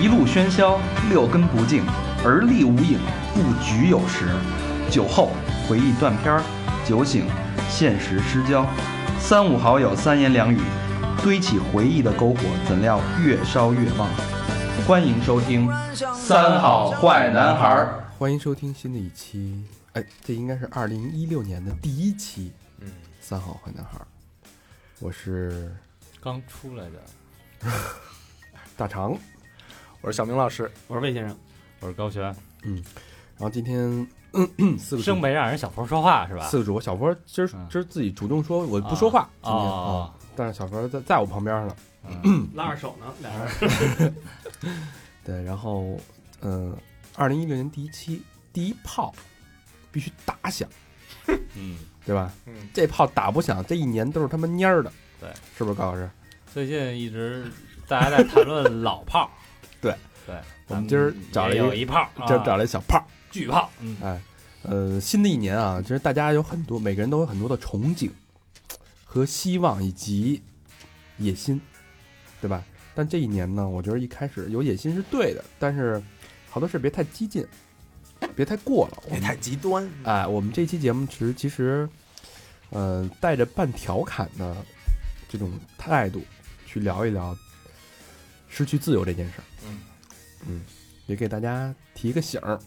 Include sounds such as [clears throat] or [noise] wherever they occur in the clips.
一路喧嚣，六根不净，而立无影，不局有时。酒后回忆断片儿，酒醒现实失焦。三五好友三言两语，堆起回忆的篝火，怎料越烧越旺。欢迎收听《三好坏男孩儿》。欢迎收听新的一期，哎，这应该是二零一六年的第一期，嗯，三好坏男孩儿，我是刚出来的，[laughs] 大肠，我是小明老师，我是魏先生，我是高璇，嗯。然后今天 [coughs] 四个主生没让人小佛说话是吧？四个主播，小佛今儿嗯。今儿自己主动说我不说话，今天哦啊，但是小佛在在我旁边呢，嗯。[coughs] 拉着手呢，俩人。[laughs] 对，然后嗯，二零一六年第一期第一炮必须打响，嗯，对吧？嗯，这炮打不响，这一年都是他妈蔫儿的，对，是不是高老师？最近一直大家在谈论老炮儿，[laughs] 对对，我们今儿找了有一炮，今儿啊找了一小炮。巨炮，嗯，哎，呃，新的一年啊，其实大家有很多，每个人都有很多的憧憬和希望以及野心，对吧？但这一年呢，我觉得一开始有野心是对的，但是好多事别太激进，别太过了。别太极端，哎，我们这期节目其实其实，呃，带着半调侃的这种态度去聊一聊失去自由这件事儿。嗯。嗯，也给大家提一个醒儿，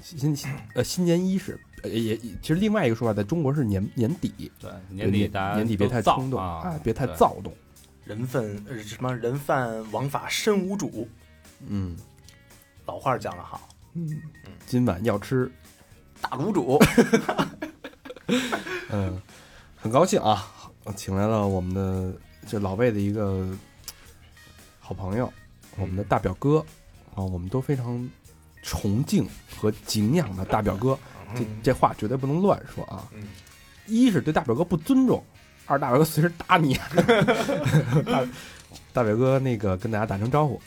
新新呃新年伊始，呃也也其实另外一个说法，在中国是年年底，对，年底大家年底别太冲动啊哎，别太躁动。人犯呃什么人犯王法身无主，嗯。老话讲得好，嗯，今晚要吃。大卤煮，[laughs] 嗯，很高兴啊，请来了我们的这老魏的一个好朋友，我们的大表哥啊，我们都非常崇敬和敬仰的大表哥。[laughs] 这这话绝对不能乱说啊！嗯一是对大表哥不尊重，二大表哥随时打你。[laughs] 大大表哥那个跟大家打声招呼，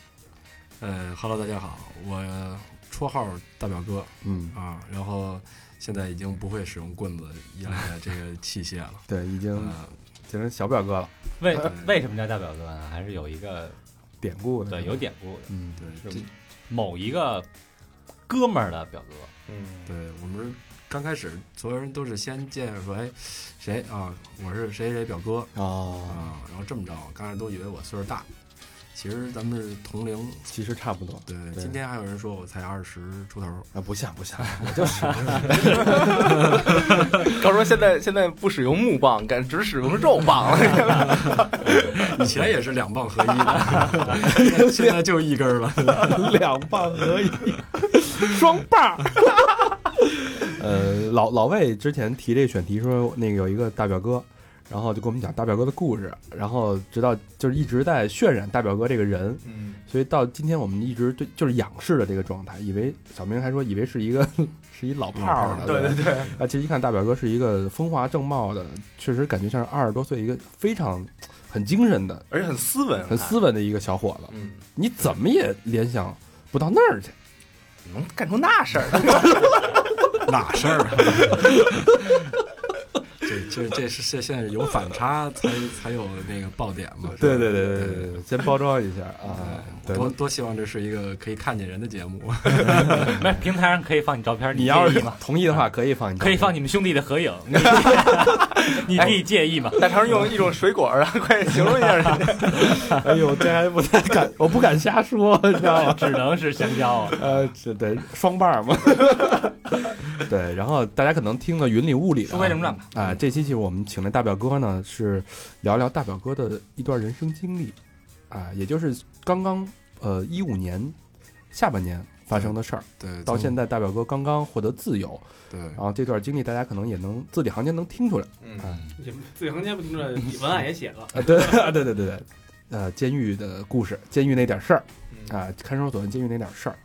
呃哈喽，大家好，我绰号大表哥嗯，啊，然后现在已经不会使用棍子一类的这个器械了。对，已经呃，变成小表哥了，为为什么叫大表哥呢？还是有一个典故的，对有典故的，嗯，对，是这某一个哥们儿的表哥，嗯，对我们刚开始所有人都是先介绍说，哎，谁啊？我是谁谁表哥哦，啊，然后这么着，刚开始都以为我岁数大，其实咱们是同龄。其实差不多对，对今天还有人说我才二十出头，啊，不像不像，[laughs] 我就是。告诉说现在现在不使用木棒，改只使用肉棒了，[laughs] 以前也是两棒合一的，[laughs] 现在就一根了。两棒合一，双棒。呃，老老魏之前提这个选题说，那个有一个大表哥，然后就跟我们讲大表哥的故事，然后直到就是一直在渲染大表哥这个人，嗯，所以到今天我们一直对就是仰视的这个状态，以为小明还说以为是一个 [laughs] 是一老炮儿呢，对对对，啊，其实一看大表哥是一个风华正茂的，确实感觉像是二十多岁一个非常很精神的、而且很斯文，很斯文的一个小伙子，嗯，你怎么也联想不到那儿去。能干出那事儿，[laughs] [laughs] 哪事儿啊？这是现现在是有反差才才有那个爆点嘛？对对对对对对，先包装一下啊，对，多多希望这是一个可以看见人的节目。[laughs] 没平台上可以放你照片，你要是介意吗？同意的话，可以放你，可以放你们兄弟的合影，[laughs] 你可以介意吗？大肠用一种水果然后，快形容一下人家，[laughs] 哎呦，这还不太敢，我不敢瞎说，你知道吗？只能是香蕉啊。呃，这对双棒嘛，对，然后大家可能听得云里雾里的啊，书归正传吧啊，这期其实我们请来大表哥呢，是聊聊大表哥的一段人生经历，啊，也就是刚刚呃一五年下半年发生的事儿，对，到现在大表哥刚刚获得自由，对。然后这段经历大家可能也能字里行间能听出来，嗯。啊自己行间不听着，文案也写了。啊，对 [laughs] 对对对对，呃，监狱的故事，监狱那点事儿。啊，看守所监狱那点事儿，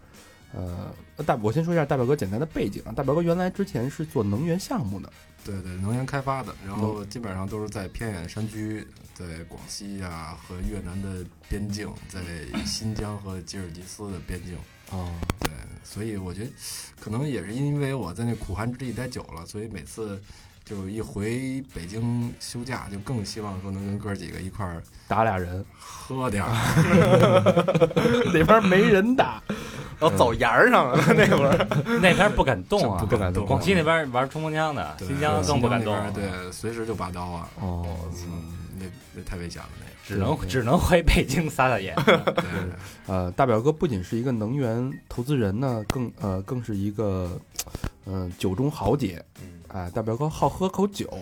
呃，大我先说一下大表哥简单的背景啊，大表哥原来之前是做能源项目的，对对，能源开发的，然后基本上都是在偏远山区，在广西啊和越南的边境，在新疆和吉尔吉斯的边境。哦，对，所以我觉得可能也是因为我在那苦寒之地待久了，所以每次就一回北京休假，就更希望说能跟哥几个一块儿打俩人，喝点儿。那边没人打，然后走沿儿上了那会儿，那边不敢动啊，不敢动广西那边玩冲锋枪的，新疆更不敢动。对，随时就拔刀啊。哦，嗯，那那太危险了，那。只能只能回北京撒撒野。对，[laughs] 呃，大表哥不仅是一个能源投资人呢，更呃更是一个嗯、酒中豪杰，嗯哎，大表哥好喝口酒，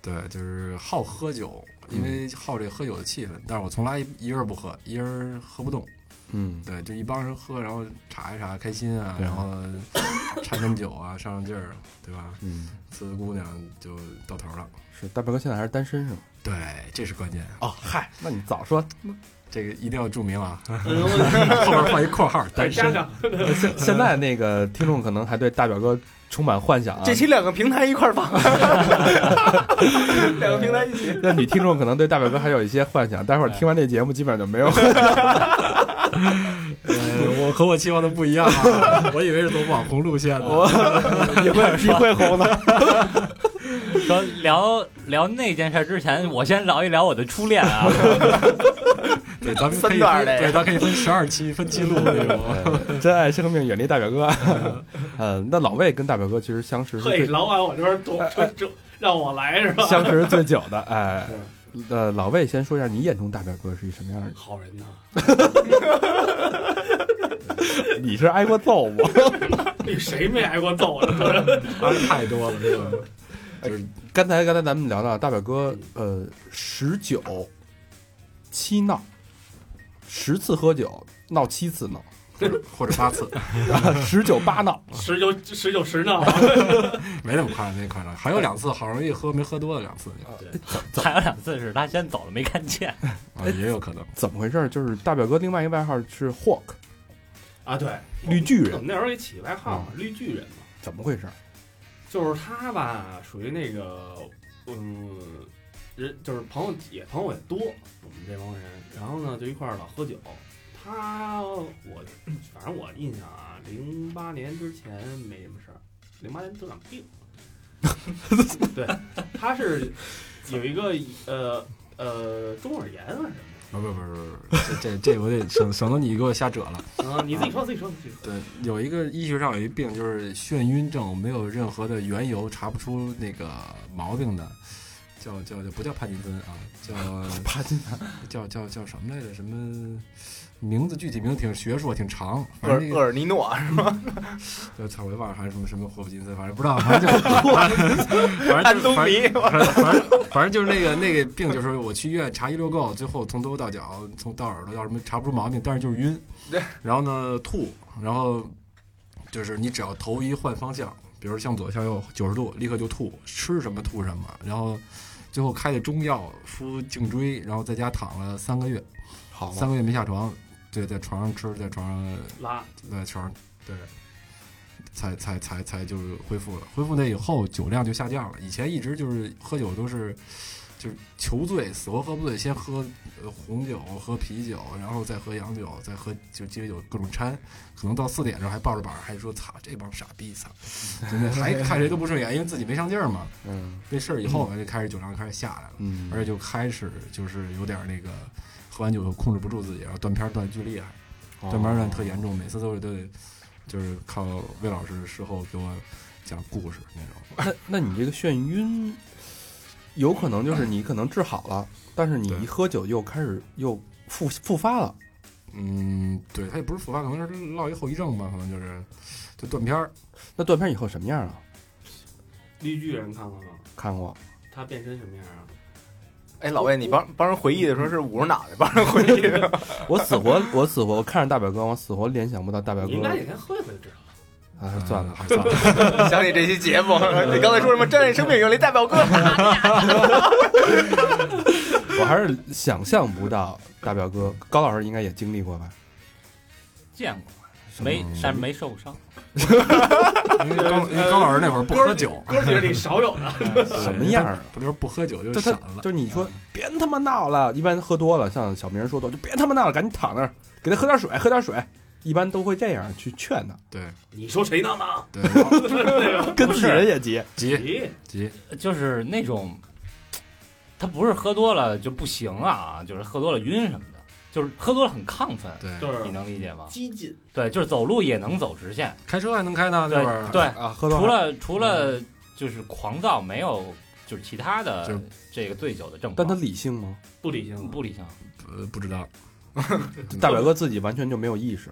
对，就是好喝酒，因为好这喝酒的气氛。但是我从来一人不喝，一人喝不动。嗯，对，就一帮人喝，然后查一查，开心啊，对然后 [laughs] 掺掺酒啊，上上劲儿，对吧？嗯，四个姑娘就到头了。是大表哥现在还是单身是吗？对，这是关键。哦，嗨，那你早说，这个一定要注明啊，嗯 [laughs] [laughs] 后边放一括号，[laughs] 单身。现现在那个听众可能还对大表哥充满幻想啊，这期两个平台一块儿放，两个平台一起。那女听众可能对大表哥还有一些幻想，待会儿听完这节目基本上就没有。呃我和我期望的不一样啊，我以为是走网红路线的。你会你会红的，说聊聊那件事之前，我先聊一聊我的初恋啊。[laughs] 对，咱们可以三段儿的分对，咱可以分十二期分期录那种。[laughs] 珍爱生命，远离大表哥。呃，[laughs] 那老魏跟大表哥其实相识是嘿，老往我这边多哎这这让我来是吧？相识最久的。哎，呃，老魏先说一下你眼中大表哥是一什么样的？好人呢，你是挨过揍吗？你谁没挨过揍啊？太多了，是吧？就是刚才刚才咱们聊到大表哥，呃，十九七闹，十次喝酒闹七次闹，或者八次，[laughs] 十九八闹。[laughs] 十九十九十闹？[laughs] 没那么夸张，没那么夸张。还有两次好容易喝没喝多的两次对还有两次是他先走了没看见，啊，也有可能。怎么回事？就是大表哥另外一个外号是 Hawk 啊，对，绿巨人，我们那时候给起外号嘛，绿巨人嘛，怎么回事？就是他吧，属于那个，嗯，人就是朋友也朋友也多，我们这帮人，然后呢就一块儿老喝酒。他我反正我印象啊，零八年之前没什么事儿，零八年得场病。[laughs] 对，他是有一个呃呃中耳炎啊什么不不不不，这这这我得省省得你给我瞎扯了。的啊，你自己说自己说自己说。对，有一个医学上有一病就是眩晕症，没有任何的缘由，查不出那个毛病的，叫叫叫不叫帕金森啊，叫 [laughs] 帕金森，叫叫叫什么来着？什么名字？具体名字挺学术，挺长。反厄尔厄尔尼诺是吗？[laughs] 就草莓棒还是什么什么霍普金森，反正不知道，反正就 [laughs] 反正就是反东尼，反正反正反正就是那个那个病，就是我去医院查一溜够，最后从头到脚，从到耳朵到什么查不出毛病，但是就是晕。对。然后呢，吐，然后就是你只要头一换方向，比如向左向右九十度，立刻就吐，吃什么吐什么。然后最后开的中药敷颈椎，然后在家躺了三个月，好三个月没下床，对，在床上吃，在床上拉在床上，对，才才才才就是恢复了。恢复那以后，酒量就下降了。以前一直就是喝酒都是就是求醉，死活喝不醉，先喝呃红酒，喝啤酒，然后再喝洋酒，再喝就鸡尾酒，各种掺。可能到四点的时候还抱着板儿，还说操这帮傻逼，操，[laughs] 真的还看谁都不顺眼，因为自己没上劲儿嘛。嗯这事儿以后就开始酒量开始下来了。嗯，而且就开始就是有点那个喝完酒就控制不住自己，然后断片断得巨厉害，哦断片断得特严重，每次都是都得就是靠魏老师事后给我讲故事那种。那那你这个眩晕，有可能就是你可能治好了，但是你一喝酒又开始又复复发了。嗯，对，他也不是复发，可能是落一后遗症吧，可能就是就断片儿。那断片以后什么样啊？绿巨人看过吗？看过，他变身什么样啊？哎，老魏，你帮帮人回忆的时候是捂着脑袋 [laughs] 帮人回忆的，[laughs] 我死活我死活我看着大表哥，我死活联想不到大表哥你应该哪天喝一回就知道了。啊，算了，[laughs] 算了。想起这期节目，[laughs] 你刚才说什么珍爱生命有力代表哥，[laughs] 我还是想象不到大表哥高老师应该也经历过吧？见过，没，但是没受过伤。因为高因为高老师那会儿不喝酒，哥几个里少有的。什么样啊？不就是不喝酒就就他闪了。就是你说别他妈闹了，一般喝多了，像小明说的就别他妈闹了，赶紧躺那儿，给他喝点水，喝点水，一般都会这样去劝他，对。你说谁呢？呢？对，[laughs] 跟自己人也急。急。咦，急，就是那种，他不是喝多了就不行啊，就是喝多了晕什么的，就是喝多了很亢奋，对，就是你能理解吗？激进，对，就是走路也能走直线，开车还能开呢，那对对，啊，喝多除了，除了就是狂躁，没有就是其他的这个醉酒的症但他，理性吗？不理性，不理性。呃不知道，[laughs] 大表哥自己完全就没有意识。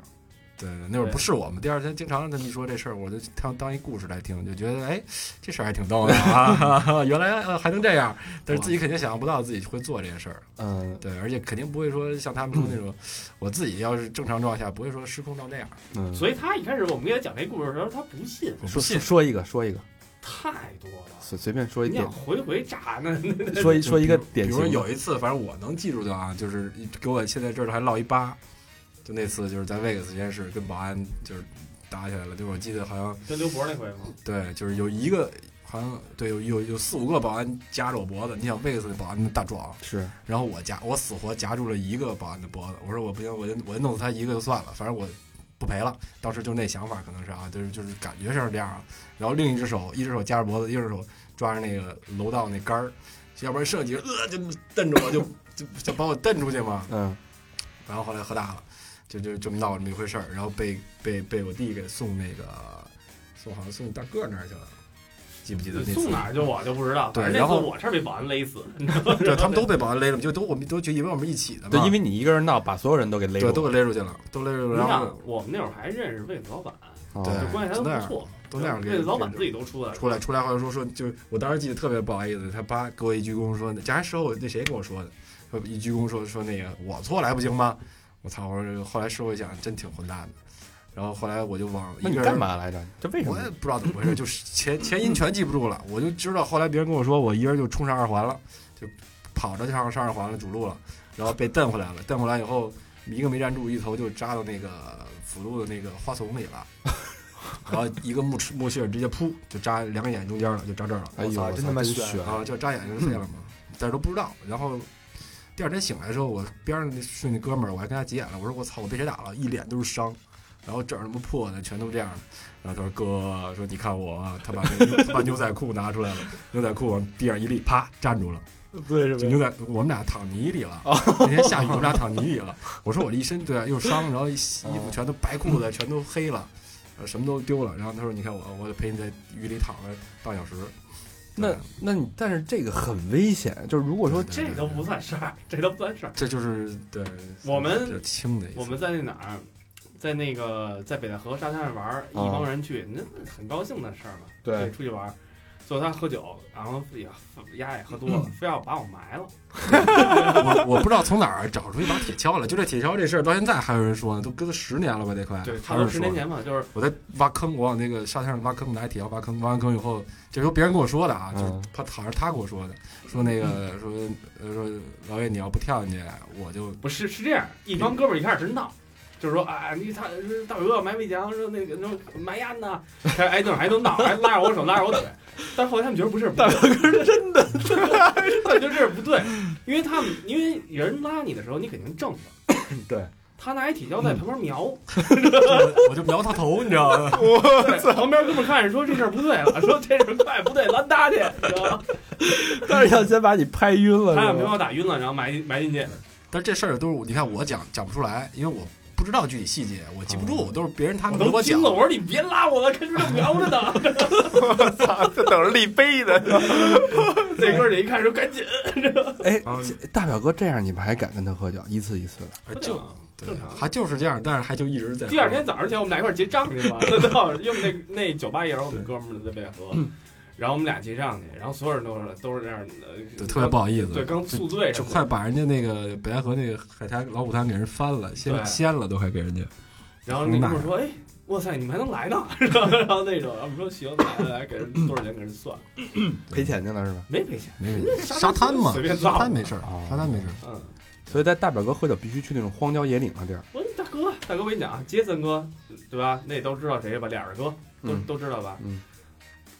对，那会儿不是我们，第二天经常他们一说这事儿，我就当当一故事来听，就觉得哎，这事儿还挺逗的啊，[laughs] 原来呃还能这样，但是自己肯定想象不到自己会做这些事儿，嗯。对，而且肯定不会说像他们说那种，我自己要是正常状态下不会说失控到那样，嗯，所以他一开始我们给他讲这故事的时候，他不信，说说说一个，说一个，太多了。随随便说一点你想，回回炸那那说一说一个比如。有一次，反正我能记住的啊，就是给我现在这儿还落一疤，就那次就是在 Vegas 实验室跟保安就是打起来了，就是我记得好像跟刘博那回吗？对，就是有一个好像对有有有四五个保安夹着我脖子，你想 Vegas 的保安那大壮，是然后我夹我死活夹住了一个保安的脖子，我说我不行，我就我就弄死他一个就算了，反正我不赔了。当时就那想法可能是啊，就是就是感觉上是这样啊。然后另一只手一只手夹着脖子，一只手抓着那个楼道那杆儿，要不然剩几个呃就瞪着我就就就把我瞪出去嘛。嗯然后后来喝大了，就就这么闹这么一回事儿，然后被被被我弟给送那个送好像送大个儿那儿去了，记不记得那次？送哪儿就我就不知道，对然后那次我是被保安勒死，[laughs] 对，他们都被保安勒了，就都我们都就以为我们一起的嘛。对，因为你一个人闹，把所有人都给勒对住了。都给勒出去了，都勒出去了，然后我们那会儿还认识魏子老板，哦对这关系还不错，都那样魏子老板自己都出来了，出来出来后来说说，就我当时记得特别不好意思，他爸给我一鞠躬说，这还事后那谁跟我说的，说一鞠躬说说那个我错了还不行吗？我操！我说后来事后一想，真挺混蛋的。然后后来我就往那你一个人干嘛来着？这为什么我也？不知道怎么回事，就是前前因全记不住了，我就知道后来别人跟我说，我一人就冲上二环了，就跑着上上二环了，主路了，然后被蹬回来了，蹬回来以后一个没站住，一头就扎到那个辅路的那个花丛里了，然后一个木齿木屑直接噗就扎两个眼中间了，就扎这儿了，哎呦，我操我真他妈悬悬啊，就扎眼睛就废了嘛，但是都不知道。然后第二天醒来的时候，我边上那睡那哥们儿，我还跟他急眼了，我说我操，我被谁打了？一脸都是伤，然后这儿他妈破的，全都这样。然后他说哥，说你看我啊，他把那他把牛仔裤拿出来了，牛仔裤往地上一立，啪站住了。对是牛仔，我们俩躺泥里了。那天下雨，我们俩躺泥里了。我说我这一身对啊，又伤，然后衣服全都白裤子，全都黑了，呃什么都丢了。然后他说：“你看我，我陪你在雨里躺了半小时。”那那你但是这个很危险，就是如果说这都不算事儿，这都不算事儿。这就是对我们轻的。我们在那哪儿，在那个在北戴河沙滩上玩儿，一帮人去，那很高兴的事儿嘛。对对，出去玩儿，最后他喝酒，然后呀，丫也喝多了，非要把我埋了。我 [laughs] 我不知道从哪儿找出一把铁锹来，就这铁锹这事儿到现在还有人说呢，都搁了十年了吧？得快，对，差不多还有人说。十年前嘛，就是我在挖坑，我往那个沙滩上挖坑，拿铁锹挖坑，挖完坑以后，这时候别人跟我说的啊，就是嗯他好像是他跟我说的，说那个说呃说老岳你要不跳进去，我就不是是这样，一帮哥们儿一开始真闹。就是说，哎，你他大伟哥埋围墙，说那个那买烟呢，[laughs] 还挨那儿还能闹，还拉着我手，拉着我腿。但是后来他们觉得不是，大伟哥是真的，[laughs] 他们觉得这是不对，因为他们因为人拉你的时候，你肯定正的。对。他拿一铁锹在旁边瞄，[laughs] 我就瞄他头，你知道吗？对旁边哥们看着说这事儿不对了，说这事儿快不对，拦他去，你知道吗？但是要先把你拍晕了，他要没把？我打晕了，然后埋进埋进去。但是这事儿都是你看我讲讲不出来，因为我不知道具体细节，我记不住，都是别人他我们给我讲。都了，我说你别拉我了，看这瞄着呢。操，这等着立碑呢。[laughs] 这哥儿一看说赶紧，哎大表哥这样，你们还敢跟他喝酒？一次一次的，哎就对正常，还就是这样，但是还就一直在。第二天早上起来，我们俩一块结账去嘛。[laughs] 那到因为那那酒吧也是我们哥们儿在北戴河，然后我们俩结账去，然后所有人都是都是这样的，对特别不好意思，对，刚宿醉就快把人家那个北戴河那个海滩老虎滩给人翻了，对先掀了都还给人家。然后那哥们说：“哎，哇塞，你们还能来呢？”然 [laughs] 后然后那种，我们说行，来来来，给人多少钱给人算，赔钱去了是吧？没赔钱，没赔钱沙滩嘛，随便造沙滩没事儿啊，沙滩没事儿。嗯，所以在大表哥喝酒必须去那种荒郊野岭的地儿。我说大哥，大哥，我跟你讲啊，杰森哥，对吧？那都知道谁吧？俩人哥都嗯都知道吧？嗯，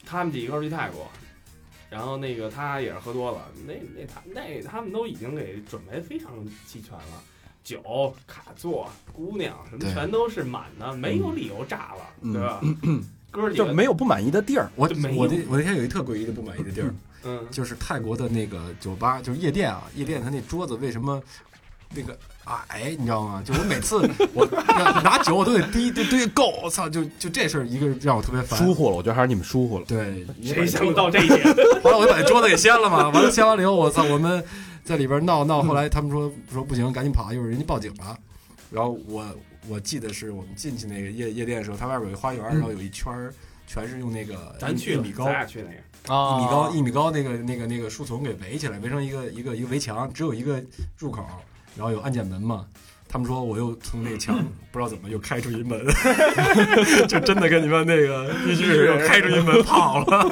他们几个去泰国，然后那个他也是喝多了，那那他那他们都已经给准备非常齐全了，酒、卡座、姑娘什么全都是满的，没有理由炸了，嗯对吧？哥几个就没有不满意的地儿。我我那我那天有一特诡异的不满意的地儿，[laughs] 嗯，就是泰国的那个酒吧，就是夜店啊，夜店他那桌子为什么那个矮，你知道吗？就我每次我要拿酒我都得滴滴滴够，我操！就就这事儿一个让我特别烦。疏忽了，我觉得还是你们疏忽了。对，谁想到这一点？[laughs] 后来我就把那桌子给掀了嘛，[laughs] 完了掀完了以后，我操，我们在里边闹闹，后来他们说说不行，赶紧跑，一会儿人家报警了。然后我我记得是我们进去那个夜夜店的时候，它外边有一花园，然后有一圈儿全是用那个咱去米高咱俩去那个，啊一米高一米高那个那个那个树丛给围起来，围成一个一个一个围墙，只有一个入口，然后有安检门嘛。他们说我又从那个墙不知道怎么又开出一门，[laughs] 就真的跟你们那个必须是又开出一门跑了。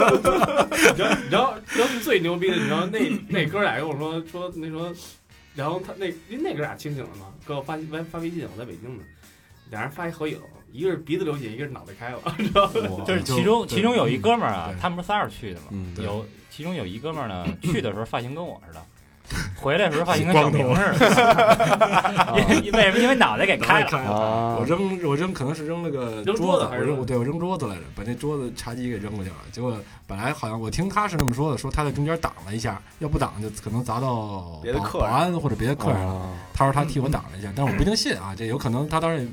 你知道你知道你知道最牛逼的，你知道那 [laughs] 那哥俩跟我说说那说，然后他那因为那哥俩清醒了嘛，给我发发发微信，我在北京呢，俩人发一合影，一个是鼻子流血，一个是脑袋开了，[laughs] 知道吗？就是其中其中有一哥们儿啊，他们不是仨人去的嘛，嗯，有其中有一哥们儿呢，去的时候发型跟我似的，[laughs] 回来的时候发型跟小明似的，因为为什么？因为脑袋给开了。我，扔我扔可能是扔了个扔桌桌子，我扔我对我扔桌子来着，把那桌子茶几给扔过去了。结果本来好像我听他是那么说的，说他在中间挡了一下，要不挡就可能砸到保别的客人保安或者别的客人了。啊他说他替我挡了一下，但是我不一定信啊，这有可能他当时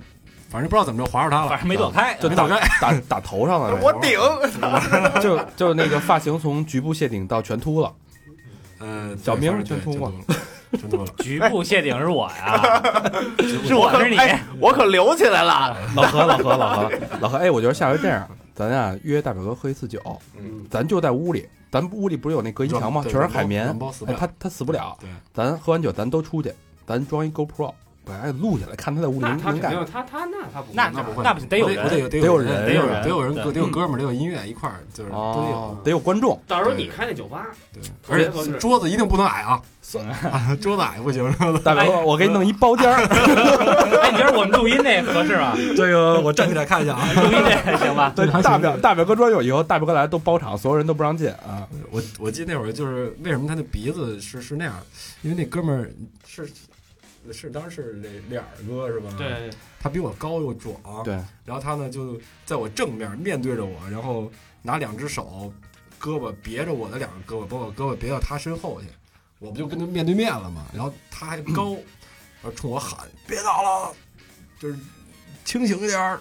反正不知道怎么着划着他了，反正没躲开，就打没打开。打打头上了，[laughs] 我顶，[laughs] 就就那个发型从局部谢顶到全秃了。呃，小明对全秃了，全通了，局部谢顶是我呀，[laughs] 是我是你，哎，我可留起来了。老何，老何，老何，老何，哎，我觉得下回这样，咱啊约大表哥喝一次酒，嗯，咱就在屋里，咱屋里不是有那隔音墙吗？全是海绵他他死不了。对，咱喝完酒，咱都出去，咱装一 GoPro，把它给录下来，看他在屋里那能能干。他他他那他不那那不会，那不行，得有我得人，有得有人得有人得有人，得有哥们儿，得有音乐一块儿，就是都得哦有。，得有观众。到时候你开那酒吧，对，而且桌子一定不能矮啊，[laughs] 啊桌子矮不行。大表哥，我给你弄一包间儿，[laughs] 哎，你觉得我们录音那合适吗？[laughs] 这个我站起来看一下啊。录音那行吧？对，大表大表哥专有以后，大表哥来都包场，所有人都不让进啊。我我记得那会儿就是为什么他的鼻子是是那样，因为那哥们儿是是当时是那脸儿哥是吧？，对，他比我高又壮，对，然后他呢就在我正面面对着我，然后拿两只手胳膊别着我的两个胳膊，把我胳膊别到他身后去，我不就跟他面对面了吗？然后他还高，然后冲我喊别闹了，就是清醒一点儿。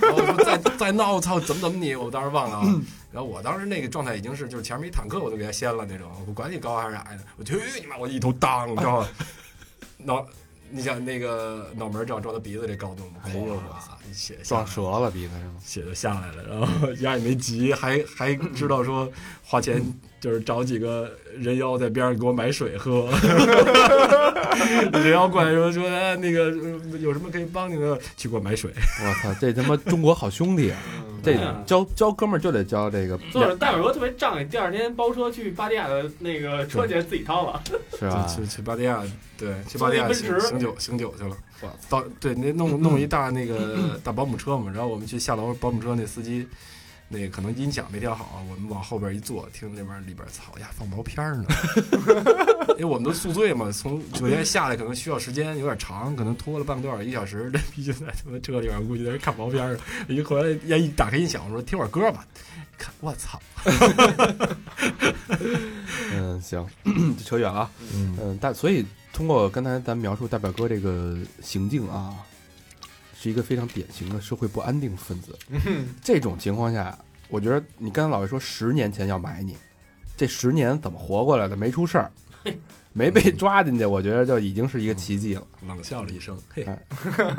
然后我说再 [laughs] 再闹，我操，怎么怎么你？我当时忘了啊。然后我当时那个状态已经是就是前面一坦克我都给他掀了那种，我管你高还是矮的，我去你妈！我一头当，你知道吗？脑，你想那个脑门儿正撞到鼻子这高度吗？哎呦我操！你血撞折了鼻子是吗？血就下来了，然后 [laughs] 压也没急，还还知道说花钱就是找几个人妖在边上给我买水喝。[laughs] 人妖过来说说哎那个呃有什么可以帮你的，去给我买水。我操，这他妈中国好兄弟啊！这交交哥们儿就得交这个，坐着大表哥特别仗义，第二天包车去巴蒂亚的那个车钱自己掏了，是啊？去去巴蒂亚，对，去巴蒂亚醒醒酒醒酒去了。到对那弄弄 [laughs] 一大那个大保姆车嘛，然后我们去下楼，保姆车那司机。那个可能音响没调好，我们往后边一坐，听那边里边操呀放毛片儿呢，[laughs] 因为我们都宿醉嘛，从酒店下来可能需要时间有点长，可能拖了半个多小时一小时，这逼就在他妈车里边估计在那看毛片儿呢。一回来呀一打开音响，我说听会儿歌吧，看我操，嗯，行，[coughs] 扯远了啊。嗯嗯，大所以通过刚才咱描述大表哥这个行径啊，是一个非常典型的社会不安定分子。这种情况下，我觉得你刚才老魏说十年前要买你，这十年怎么活过来的？没出事儿，没被抓进去，我觉得就已经是一个奇迹了。冷笑了一声，嘿，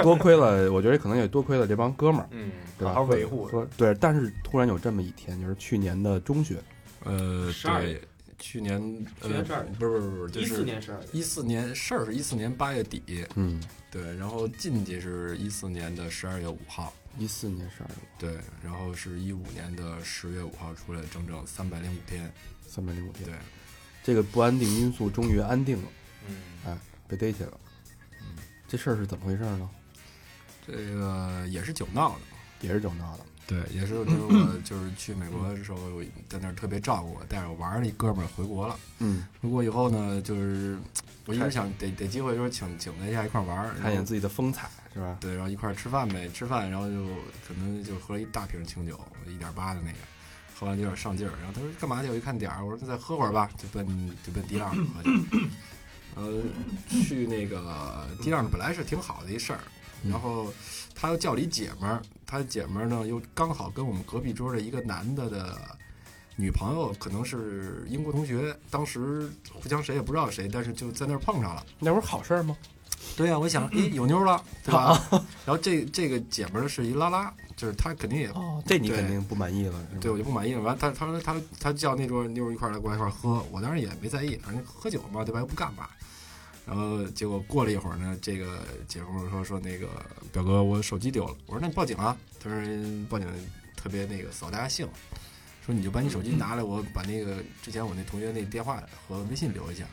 多亏了，我觉得可能也多亏了这帮哥们儿，嗯，对吧？好好维护。说对，但是突然有这么一天，就是去年的中学，呃，12对，去年去年12呃，不是不是不是，就一四是年十二月，一四年事儿是一四年八月底，嗯，对，然后进去是一四年的十二月五号，一四年十二月对，然后是一五年的十月五号出来，整整三百零五天，三百零五天，对，这个不安定因素终于安定了，嗯，哎被逮起来了。这事儿是怎么回事呢？这个也是酒闹的，也是酒闹的，对，也是就是我就是去美国的时候，在那儿特别照顾我，带着我玩儿的一哥们儿回国了。嗯，回国以后呢，就是我一直想得得机会说请请他一下一块儿玩儿，看见自己的风采是吧？对，然后一块儿吃饭呗，吃饭，然后就可能就喝了一大瓶清酒，一点八的那个，喝完就有点上劲儿。然后他说干嘛去？我一看点儿，我说那再喝会儿吧，就奔就奔迪浪喝去。呃，去那个迪浪本来是挺好的一事儿，然后他又叫了一姐们儿，他姐们儿呢又刚好跟我们隔壁桌的一个男的的女朋友，可能是英国同学，当时互相谁也不知道谁，但是就在那儿碰上了。那不是好事儿吗？对呀、我想，诶，有妞了，对吧？[laughs] 然后这这个姐们儿是一拉拉，就是她肯定也哦，这你肯定不满意了，对我就不满意了。完，她她说她她叫那桌妞儿一块儿来过来一块儿喝，我当时也没在意，反正喝酒嘛，对吧？又不干嘛。然后结果过了一会儿呢，这个姐夫说说那个表哥，我手机丢了。我说那你报警啊。他说报警特别那个扫大家兴，说你就把你手机拿来，我把那个之前我那同学那电话和微信留一下。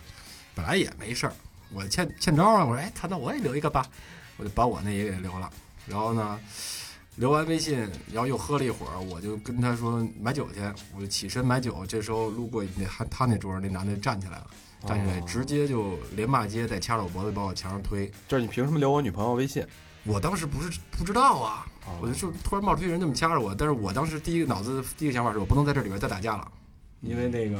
本来也没事儿，我欠欠招啊。我说哎，他那我也留一个吧，我就把我那也给留了。然后呢，留完微信，然后又喝了一会儿，我就跟他说买酒去，我就起身买酒。这时候路过那他他那桌，那男的站起来了，站起来哦直接就连骂街再掐着我脖子把我墙上推。就是你凭什么留我女朋友微信？我当时不是不知道啊，哦我就就突然冒出一人这么掐着我，但是我当时第一个脑子第一个想法是我不能在这里边再打架了，因为那个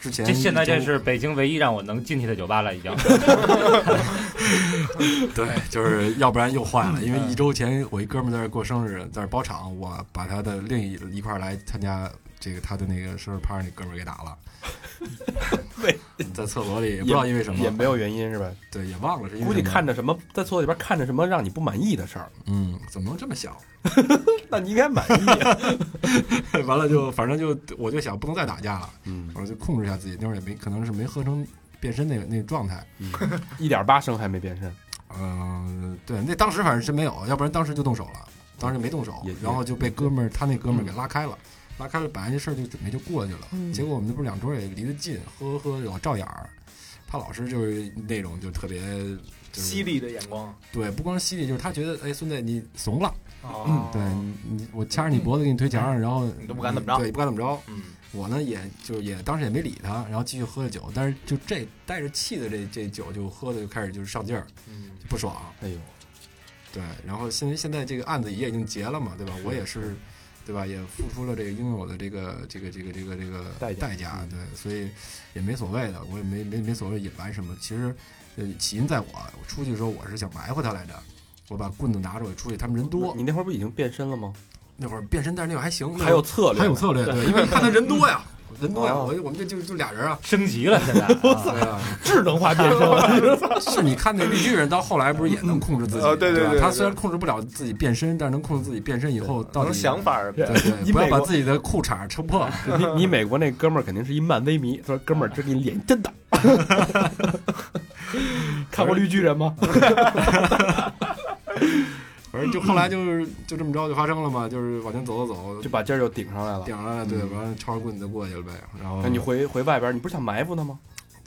之前这现在这是北京唯一让我能进去的酒吧了，已经。[laughs] 对，就是要不然又坏嗯了，因为一周前我一哥们在这过生日，在这包场，我把他的另一一块来参加这个他的那个生日 party 那哥们儿给打了，[laughs] 为 [laughs] 在厕所里也不知道因为什么，也没有原因是吧？对，也忘了是因为估计看着什么，在厕所里边看着什么让你不满意的事儿，嗯，怎么能这么想？[laughs] 那你应该满意啊。完了就反正就我就想不能再打架了，嗯，我就控制一下自己，那会儿也没可能是没喝成变身那个那个状态，一点八升还没变身，嗯、对，那当时反正是没有，要不然当时就动手了，当时没动手，然后就被哥们儿他那哥们儿给拉开了，拉开了，本来这事儿就准备就过去了，嗯结果我们那不是两桌也离得近，喝喝喝有照眼儿，他老师就是那种就特别就是犀利的眼光。对，不光犀利，就是他觉得哎孙子你怂了，哦对你你我掐着你脖子给你推墙上，然后你都不敢怎么着对，不敢怎么着。嗯，我呢，也就也当时也没理他，然后继续喝着酒，但是就这带着气的这这酒就喝的就开始就是上劲儿，嗯就不爽。哎呦，对，然后现在现在这个案子也已经结了嘛，对吧？我也是，对吧？也付出了这个应有的这个这个这个这个这个代价代价，嗯对，所以也没所谓的，我也没没没所谓隐瞒什么。其实，呃，起因在我，我出去的时候我是想埋伏他来着，我把棍子拿着我出去，他们人多，你那会儿不已经变身了吗？那会儿变身，但是那会儿还行，那还有策略，还有策略，对，因为看他人多呀，人多呀，哦我我们这就就俩人啊，升级了，现在。[laughs] [laughs] 智能化变身了。[laughs] 是你看那绿巨人到后来不是也能控制自己？哦对对吧对对他虽然控制不了自己变身，但是能控制自己变身以后到能底想法儿对对，不要把自己的裤衩撑破。你你美国那哥们儿肯定是一漫威迷，说哥们儿这给你脸真大。看过绿巨人吗？反正就后来就是就这么着就发生了嘛，就是往前走走走，就把劲儿就顶上来了。顶上来了，对，嗯完了抄着棍子就过去了呗。然后那你回回外边，你不是想埋伏他吗？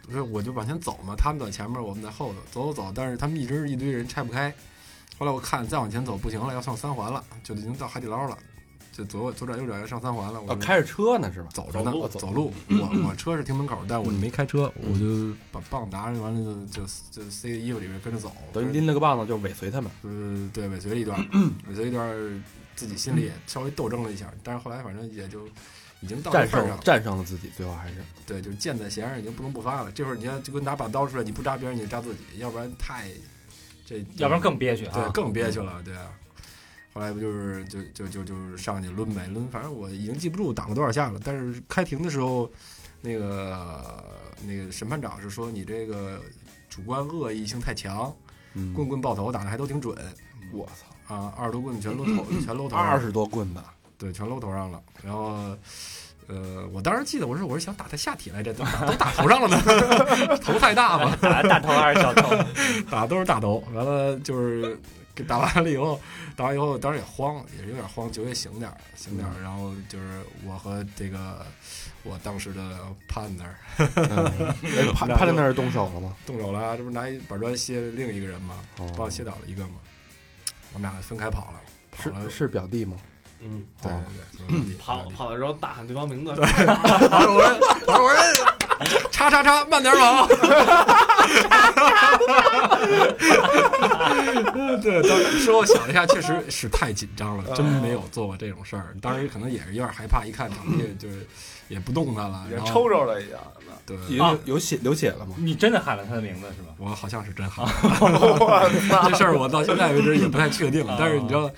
不是我就往前走嘛，他们在前面，我们在后头走走走，但是他们一直一堆人拆不开。后来我看再往前走不行了，要上三环了，就已经到海底捞了，就左左转右转要上三环了。我开着车呢是吧？走着呢，走路我走路。我我车是停门口，但是我没开车，我就把棒拿着，完了就就就塞衣服里面跟着走。等于拎了个棒子就尾随他们。呃，对，尾随了一段，[clears throat] 尾随一段，自己心里也稍微斗争了一下，但是后来反正也就已经到这战胜份上了，战胜了自己，最后还是对，就是箭在弦上，已经不能不发了。这会儿你要就跟拿把刀出来，你不扎别人，你就扎自己，要不然太这，要不然更憋屈啊对啊！更憋屈了，对啊。后来不就是就就就就是上去抡呗，抡，反正我已经记不住挡了多少下了。但是开庭的时候，那个那个审判长是说你这个主观恶意性太强，嗯棍棍爆头打的还都挺准我操，啊，二十多棍子全搂头，全搂头上，二十多棍子，对，全搂头上了。然后，呃，我当时记得我说我是想打他下体来着，都打都打头上了呢，[laughs] 头太大嘛，打大头还是小头？[laughs] 打的都是大头。完了就是给打完了以后，打完以后当时也慌，也是有点慌，酒也醒点儿，醒点儿。然后就是我和这个我当时的 partner 嗯 [laughs] 趴趴在那儿动手了吗？动手了，这不是拿一板砖卸另一个人吗？把我哦，卸倒了一个嘛。我们俩分开跑了，跑了是是表弟吗？嗯，对哦对对，对跑跑的时候大喊对方名字，我说我说我说叉叉叉，慢点跑。[laughs] 对，当时事后想了一下，确实是太紧张了，真没有做过这种事儿。当时可能也是有点害怕，一看场地就是也不动弹了，也然后抽抽了一下，对，有有血流血了吗？你真的喊了他的名字是吧？我好像是真好。[laughs] [laughs] 我操！这事儿我到现在为止也不太确定，但是你知道，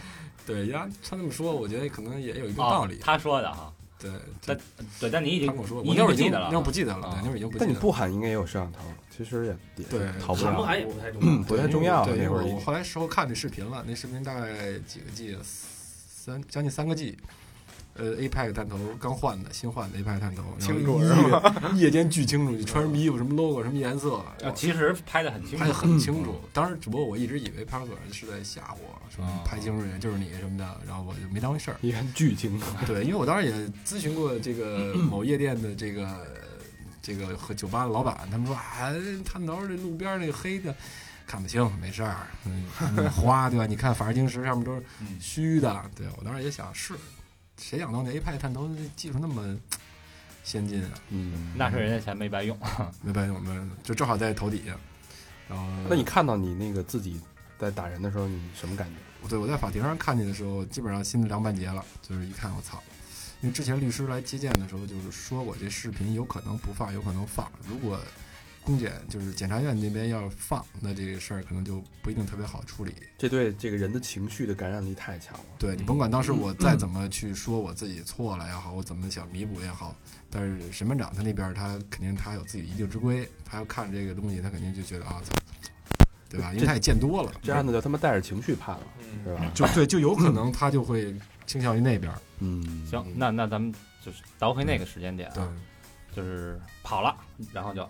对呀，他这么说，我觉得可能也有一定道理哦。他说的哈，对，但对，但你已经他跟我说，你已经我那会儿已经记得了那会儿不记得了，啊对，那会儿已经不记但你。不喊应该也有摄像头，其实也也对逃不了。喊不喊也不太重要。[clears throat] 不太重要对，那会儿我后来时候看那视频了，那视频大概几个 G，三将近三个 G。呃，APEC 探头刚换的，新换的 APEC 探头，然后清楚夜夜间巨清楚，你穿什么衣服、什么 logo、什么颜色，啊，其实拍的很清楚拍的，很清楚。当时只不过我一直以为派出所是在吓唬我，说哦拍清楚人就是你什么的，然后我就没当回事儿。你看巨清楚，对，因为我当时也咨询过这个 [clears throat] 某夜店的这个这个和酒吧的老板，他们说啊，探头这路边那个黑的看不清，没事儿，花对吧？你看法制晶石上面都是嗯虚的，对我当时也想是，谁想到那 A 派探头这技术那么先进啊？嗯，那是人家钱没白用。[laughs] 没白用，没白用，就正好在头底下，然后那你看到你那个自己在打人的时候，你什么感觉？对，我在法庭上看见的时候，基本上心里凉半截了。就是一看，我操！因为之前律师来接见的时候，就是说我这视频有可能不放，有可能放。如果公检就是检察院那边要放，那这个事儿可能就不一定特别好处理。这对这个人的情绪的感染力太强了。对你甭管当时我再怎么去说我自己错了也好，我怎么想弥补也好，但是审判长他那边他肯定他有自己一定之规，他要看这个东西，他肯定就觉得啊，操，[tsk] 对吧？因为他也见多了，这案子就他妈带着情绪判了，是吧？就对，就有可能他就会倾向于那边。嗯，行，那那咱们就是倒回那个时间点对啊，，就是跑了，然后就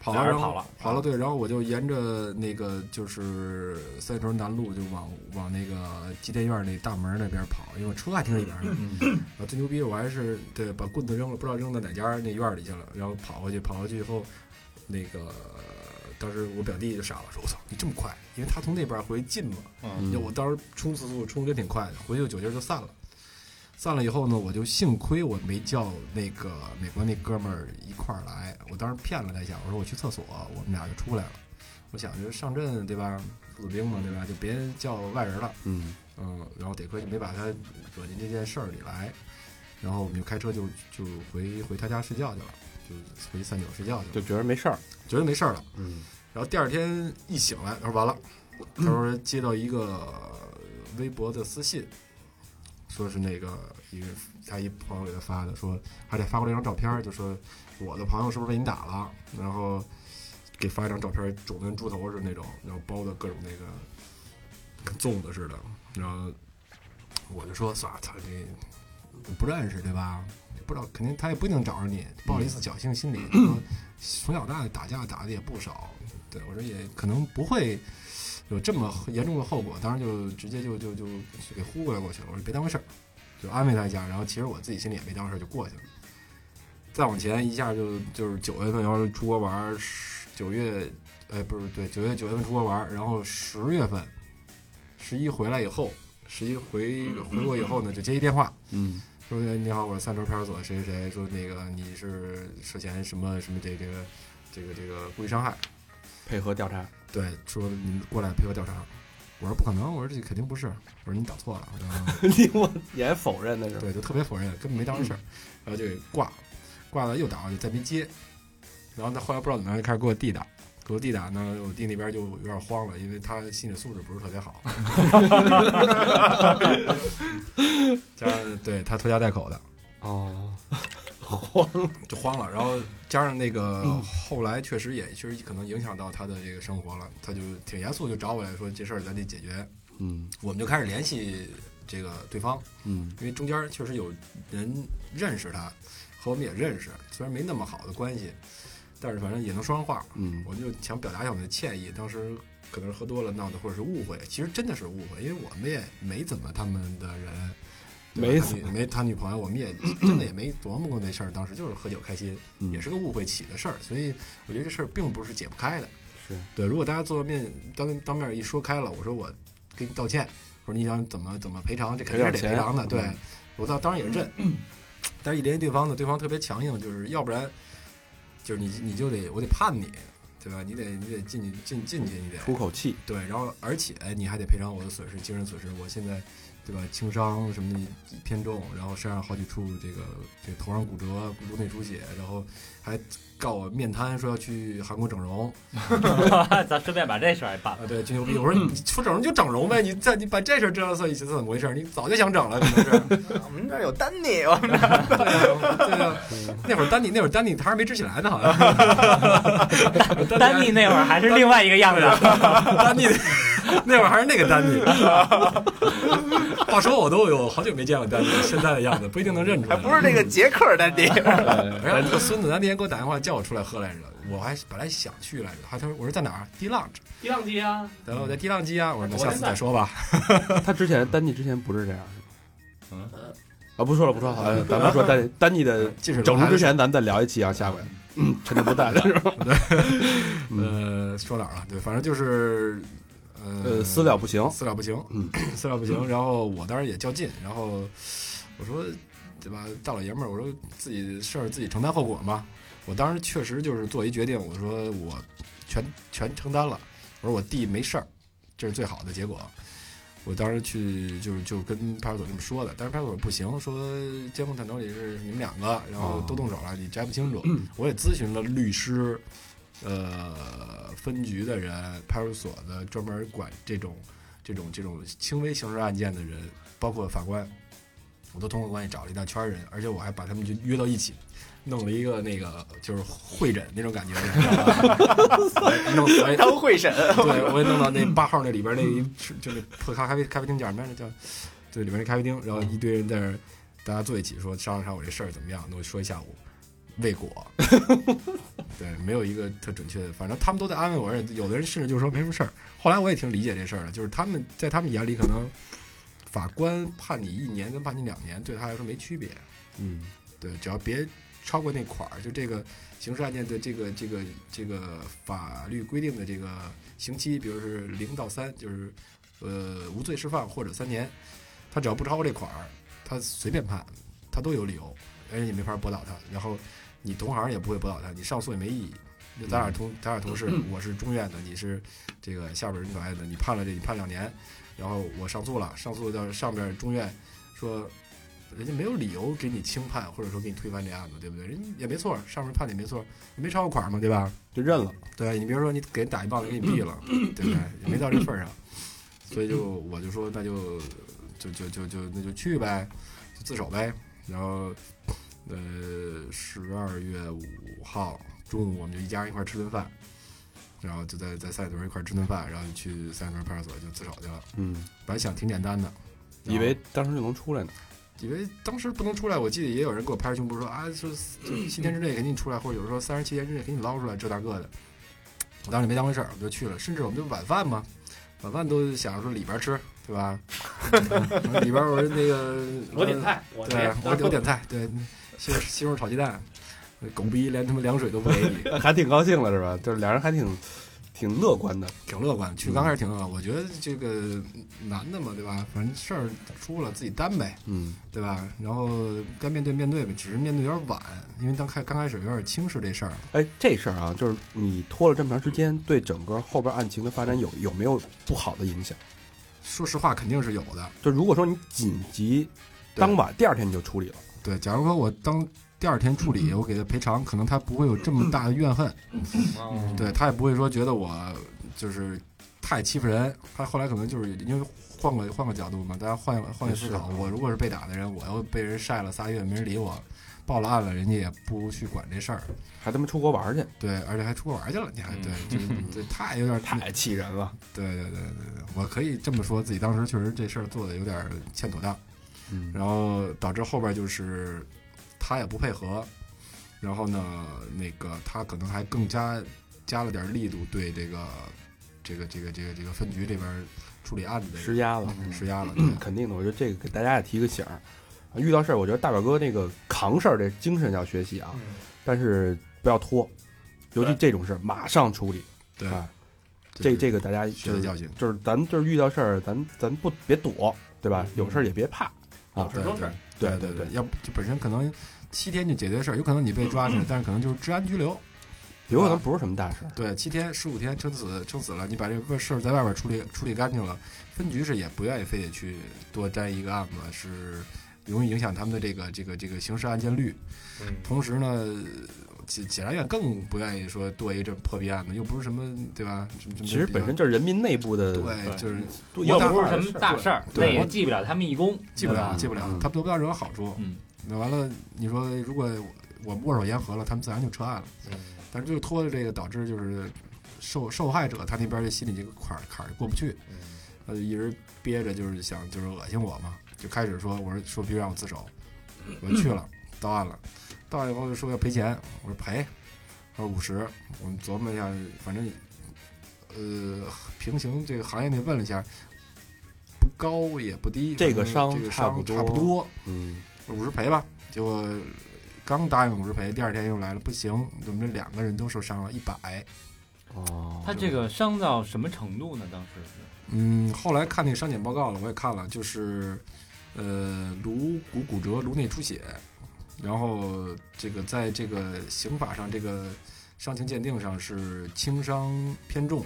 跑了，跑了跑了，对，然后我就沿着那个就是三里屯南路就往往那个机电院那大门那边跑，因为我车还停在里边呢。嗯最牛逼，我还是对把棍子扔了，不知道扔到哪家那院里去了，然后跑过去，跑过去以后，那个当时我表弟就傻了，说：“我操，你这么快？”因为他从那边回近嘛，嗯就我当时冲刺速度冲的挺快的，回去酒劲儿就散了。散了以后呢，我就幸亏我没叫那个美国那哥们儿一块儿来，我当时骗了他一下，我说我去厕所，我们俩就出来了。我想着上阵对吧，父子兵嘛对吧，就别叫外人了。嗯，嗯，然后得亏就没把他惹进这件事儿里来，然后我们就开车就就回回他家睡觉去了，就回三九睡觉去了就，觉得没事儿。觉得没事儿了。嗯，然后第二天一醒来，他说完了，[clears throat] 他说接到一个微博的私信，说是那个一个他一朋友给他发的，说还得发过来一张照片，就说我的朋友是不是被你打了？然后给发一张照片，肿的跟猪头似的那种，然后包的各种那个跟粽子似的，然后我就说算了，操这不认识对吧？不知道，肯定他也不一定找着你，不好意思侥幸心理，[laughs] 从小到大打架打的也不少，对我说也可能不会有这么严重的后果，当时就直接就就就就给呼过来过去了。我说别当回事儿，就安慰他一下。然后其实我自己心里也没当回事儿，就过去了。再往前一下就就是九月份要是出国玩儿，十九月哎不是对九月九月份出国玩儿，然后十月份十一回来以后，十一回回国以后呢，就接一电话，嗯，说你好，我是三洲派出所谁谁谁，说那个你是涉嫌什么什么这这个这个这个故意伤害。配合调查。对，说你过来配合调查。我说不可能，我说这肯定不是，我说你打错了，然后 [laughs] 你我也否认的是吧？对，就特别否认，根本没当回事儿，然后就给挂了，挂了又打过去，再没接，然后他后来不知道怎么样就开始给我弟打，给我弟打呢，我弟那边就有点慌了，因为他心理素质不是特别好，[laughs] 加上对他拖家带口的，哦，[laughs] 就慌了，然后加上那个后来确实也确实可能影响到他的这个生活了，他就挺严肃，就找我来说这事儿咱得解决。嗯我们就开始联系这个对方，嗯因为中间确实有人认识他，和我们也认识，虽然没那么好的关系，但是反正也能说上话。嗯我就想表达一下我们的歉意，当时可能是喝多了闹的，或者是误会，其实真的是误会，因为我们也没怎么他们的人。没他女没他女朋友，我们也真的也没琢磨过那事儿，当时就是喝酒开心，嗯，也是个误会起的事儿，所以我觉得这事儿并不是解不开的。是对，如果大家做面当当面一说开了，我说我给你道歉，或者你想怎么怎么赔偿，这肯定是得赔偿的。对嗯我当当然也认，[clears throat] 但是一联系对方呢，对方特别强硬，就是要不然就是你你就得我得判你，对吧？你得你得进去进进去，你得出口气，对，然后而且你还得赔偿我的损失，精神损失。我现在对吧，轻伤什么的偏重，然后身上好几处这个这个头上骨折、颅内出血，然后还告我面瘫，说要去韩国整容 [laughs] 咱顺便把这事儿也办了。啊！对，金牛逼！我说你说整容就整容呗，你再你把这事儿知道算一起是怎么回事？你早就想整了，可能是。[laughs] 我们这儿有丹尼，[laughs] 我们对啊，对啊，那会儿丹尼那会儿丹尼他还没支起来呢，好像。丹尼那会儿还是另外一个样子，丹尼那会儿还是那个丹尼。话说我都有好久没见过丹尼现在的样子，不一定能认出来。还不是那个杰克丹尼。而且这个孙子那天给我打电话叫我出来喝来着，我还本来想去来着，他他说我说在哪儿？地浪，地浪机啊，然后我在地浪机啊，我说那下次再说吧。[laughs] 他之前丹尼之前不是这样，嗯啊，不说了，不说了，呃咱们说丹尼丹尼的近视整容之前，咱们再聊一期啊，下回，嗯，趁着不在的是吧？呃，说哪儿了？对，反正就是呃呃，私了不行，私了不行，嗯，[clears throat] 私了不行。然后我当时也较劲，然后我说，对吧，大老爷们儿，我说自己事儿自己承担后果嘛。我当时确实就是做一决定，我说我全全承担了，我说我弟没事儿，这是最好的结果。我当时去就是就跟派出所这么说的，但是派出所不行，说监控探头里是你们两个，然后都动手了，你摘不清楚。我也咨询了律师，呃，分局的人，派出所的专门管这种这种这种轻微刑事案件的人，包括法官，我都通过关系找了一大圈人，而且我还把他们就约到一起，弄了一个那个就是会诊那种感觉，你知道吧？[laughs] 弄我也当会审，对，我也弄到那八号那里边那一是就那破咖啡咖啡厅叫什么来着？叫对里边那咖啡厅，然后一堆人在那儿，大家坐一起说商量商量我这事儿怎么样，那我说一下午，未果。对，没有一个特准确的，反正他们都在安慰我，而且有的人甚至就说没什么事儿。后来我也挺理解这事儿的，就是他们在他们眼里可能法官判你一年跟判你两年对他来说没区别，嗯，对，只要别超过那款儿，就这个刑事案件的这个这个这个法律规定的这个刑期，比如是零到三，就是呃无罪释放或者三年，他只要不超过这款儿，他随便判，他都有理由，而且你没法驳倒他，然后你同行也不会驳倒他，你上诉也没意义。就咱俩同咱俩同事，我是中院的，你是这个下边人法院的，你判了这你判两年，然后我上诉了，上诉到上边中院说人家没有理由给你轻判，或者说给你推翻这案子，对不对？人也没错，上面判的也没错，没超过款嘛，对吧？就认了，对你比如说你给人打一棒子给你毙了，[clears throat] 对不对？也没到这份儿上，所以就我就说那就就就就就那就去呗，就自首呗。然后呃十二月五号中午我们就一家人一块儿吃顿饭，然后就在在三里屯一块儿吃顿饭，然后就去三里屯派出所就自首去了。嗯，本来想挺简单的，以为当时就能出来呢，以为当时不能出来，我记得也有人给我拍着胸脯说啊，说就 [clears throat] 七天之内给你出来，或者有人说三十七天之内给你捞出来，这大个的。我当时没当回事儿，我就去了。甚至我们就晚饭嘛，晚饭都想着说里边吃，对吧？里边我说那个 [laughs] 我点，菜，对，我我点菜，对，西红西红柿炒鸡蛋，狗逼连他妈凉水都不给你，[laughs] 还挺高兴了是吧？就是俩人还挺挺乐观的，挺乐观。其实刚开始挺乐观，我觉得这个男的嘛，对吧？反正事儿出了自己担呗。嗯，对吧？然后该面对面对呗，只是面对有点晚，因为刚开刚开始有点轻视这事儿。哎，这事儿啊，就是你拖了这么长时间，对整个后边案情的发展有有没有不好的影响？说实话，肯定是有的。就如果说你紧急当晚第二天你就处理了，对，假如说我当第二天处理，我给他赔偿，可能他不会有这么大的怨恨，对他也不会说觉得我就是太欺负人。他后来可能就是因为换个换个角度嘛，大家换换个思考。我如果是被打的人，我又被人晒了仨月没人理我，报了案了，人家也不去管这事儿。还他妈出国玩去，对，而且还出国玩去了，你还对，就是这太有点 [laughs] 太气人了。对对对对对，我可以这么说，自己当时确实这事儿做的有点欠妥当，嗯，然后导致后边就是他也不配合，然后呢，那个他可能还更加加了点力度对这个这个这个这个这个分局这边处理案子的施压了，施压了，肯定的。我觉得这个给大家也提个醒儿，遇到事儿，我觉得大表哥那个扛事儿这精神要学习啊，但是不要拖，尤其这种事儿马上处理。对啊这这个大家学的教训。就是咱就是遇到事儿，咱咱不别躲，对吧？有事儿也别怕啊。对对对对对要不就本身可能七天就解决事儿，有可能你被抓去，[clears throat] 但是可能就是治安拘留。有可能不是什么大事儿。对，七天十五天撑死撑死了，你把这个事儿在外边处理处理干净了，分局是也不愿意非得去多摘一个案子，是容易影响他们的这个这个这个刑事案件率。嗯，同时呢，检检察院更不愿意说多一这破逼案子，又不是什么对吧？什么其实本身就是人民内部的，对，就是又不是什么大事儿，那对也记不了他们一功，记不了，记不了嗯，他得不到任何好处。嗯，那完了，你说如果我们握手言和了，他们自然就撤案了。嗯。但是就拖着这个，导致就是受受害者他那边这心里这个坎儿坎儿过不去，嗯。他就一直憋着，就是想就是恶心我嘛，就开始说我说说必须让我自首，我就去了，到案了，到案以后就说要赔钱，我说赔，他说五十，我们琢磨一下，反正呃平行这个行业内问了一下，不高也不低，这个伤这个伤差不多差不多，嗯，五十赔吧，结果刚答应五十赔，第二天又来了，不行，我们这两个人都受伤了，一百。哦，他这个伤到什么程度呢？当时是嗯，后来看那个伤检报告了，我也看了，就是呃颅骨骨折、颅内出血，然后这个在这个刑法上这个伤情鉴定上是轻伤偏重，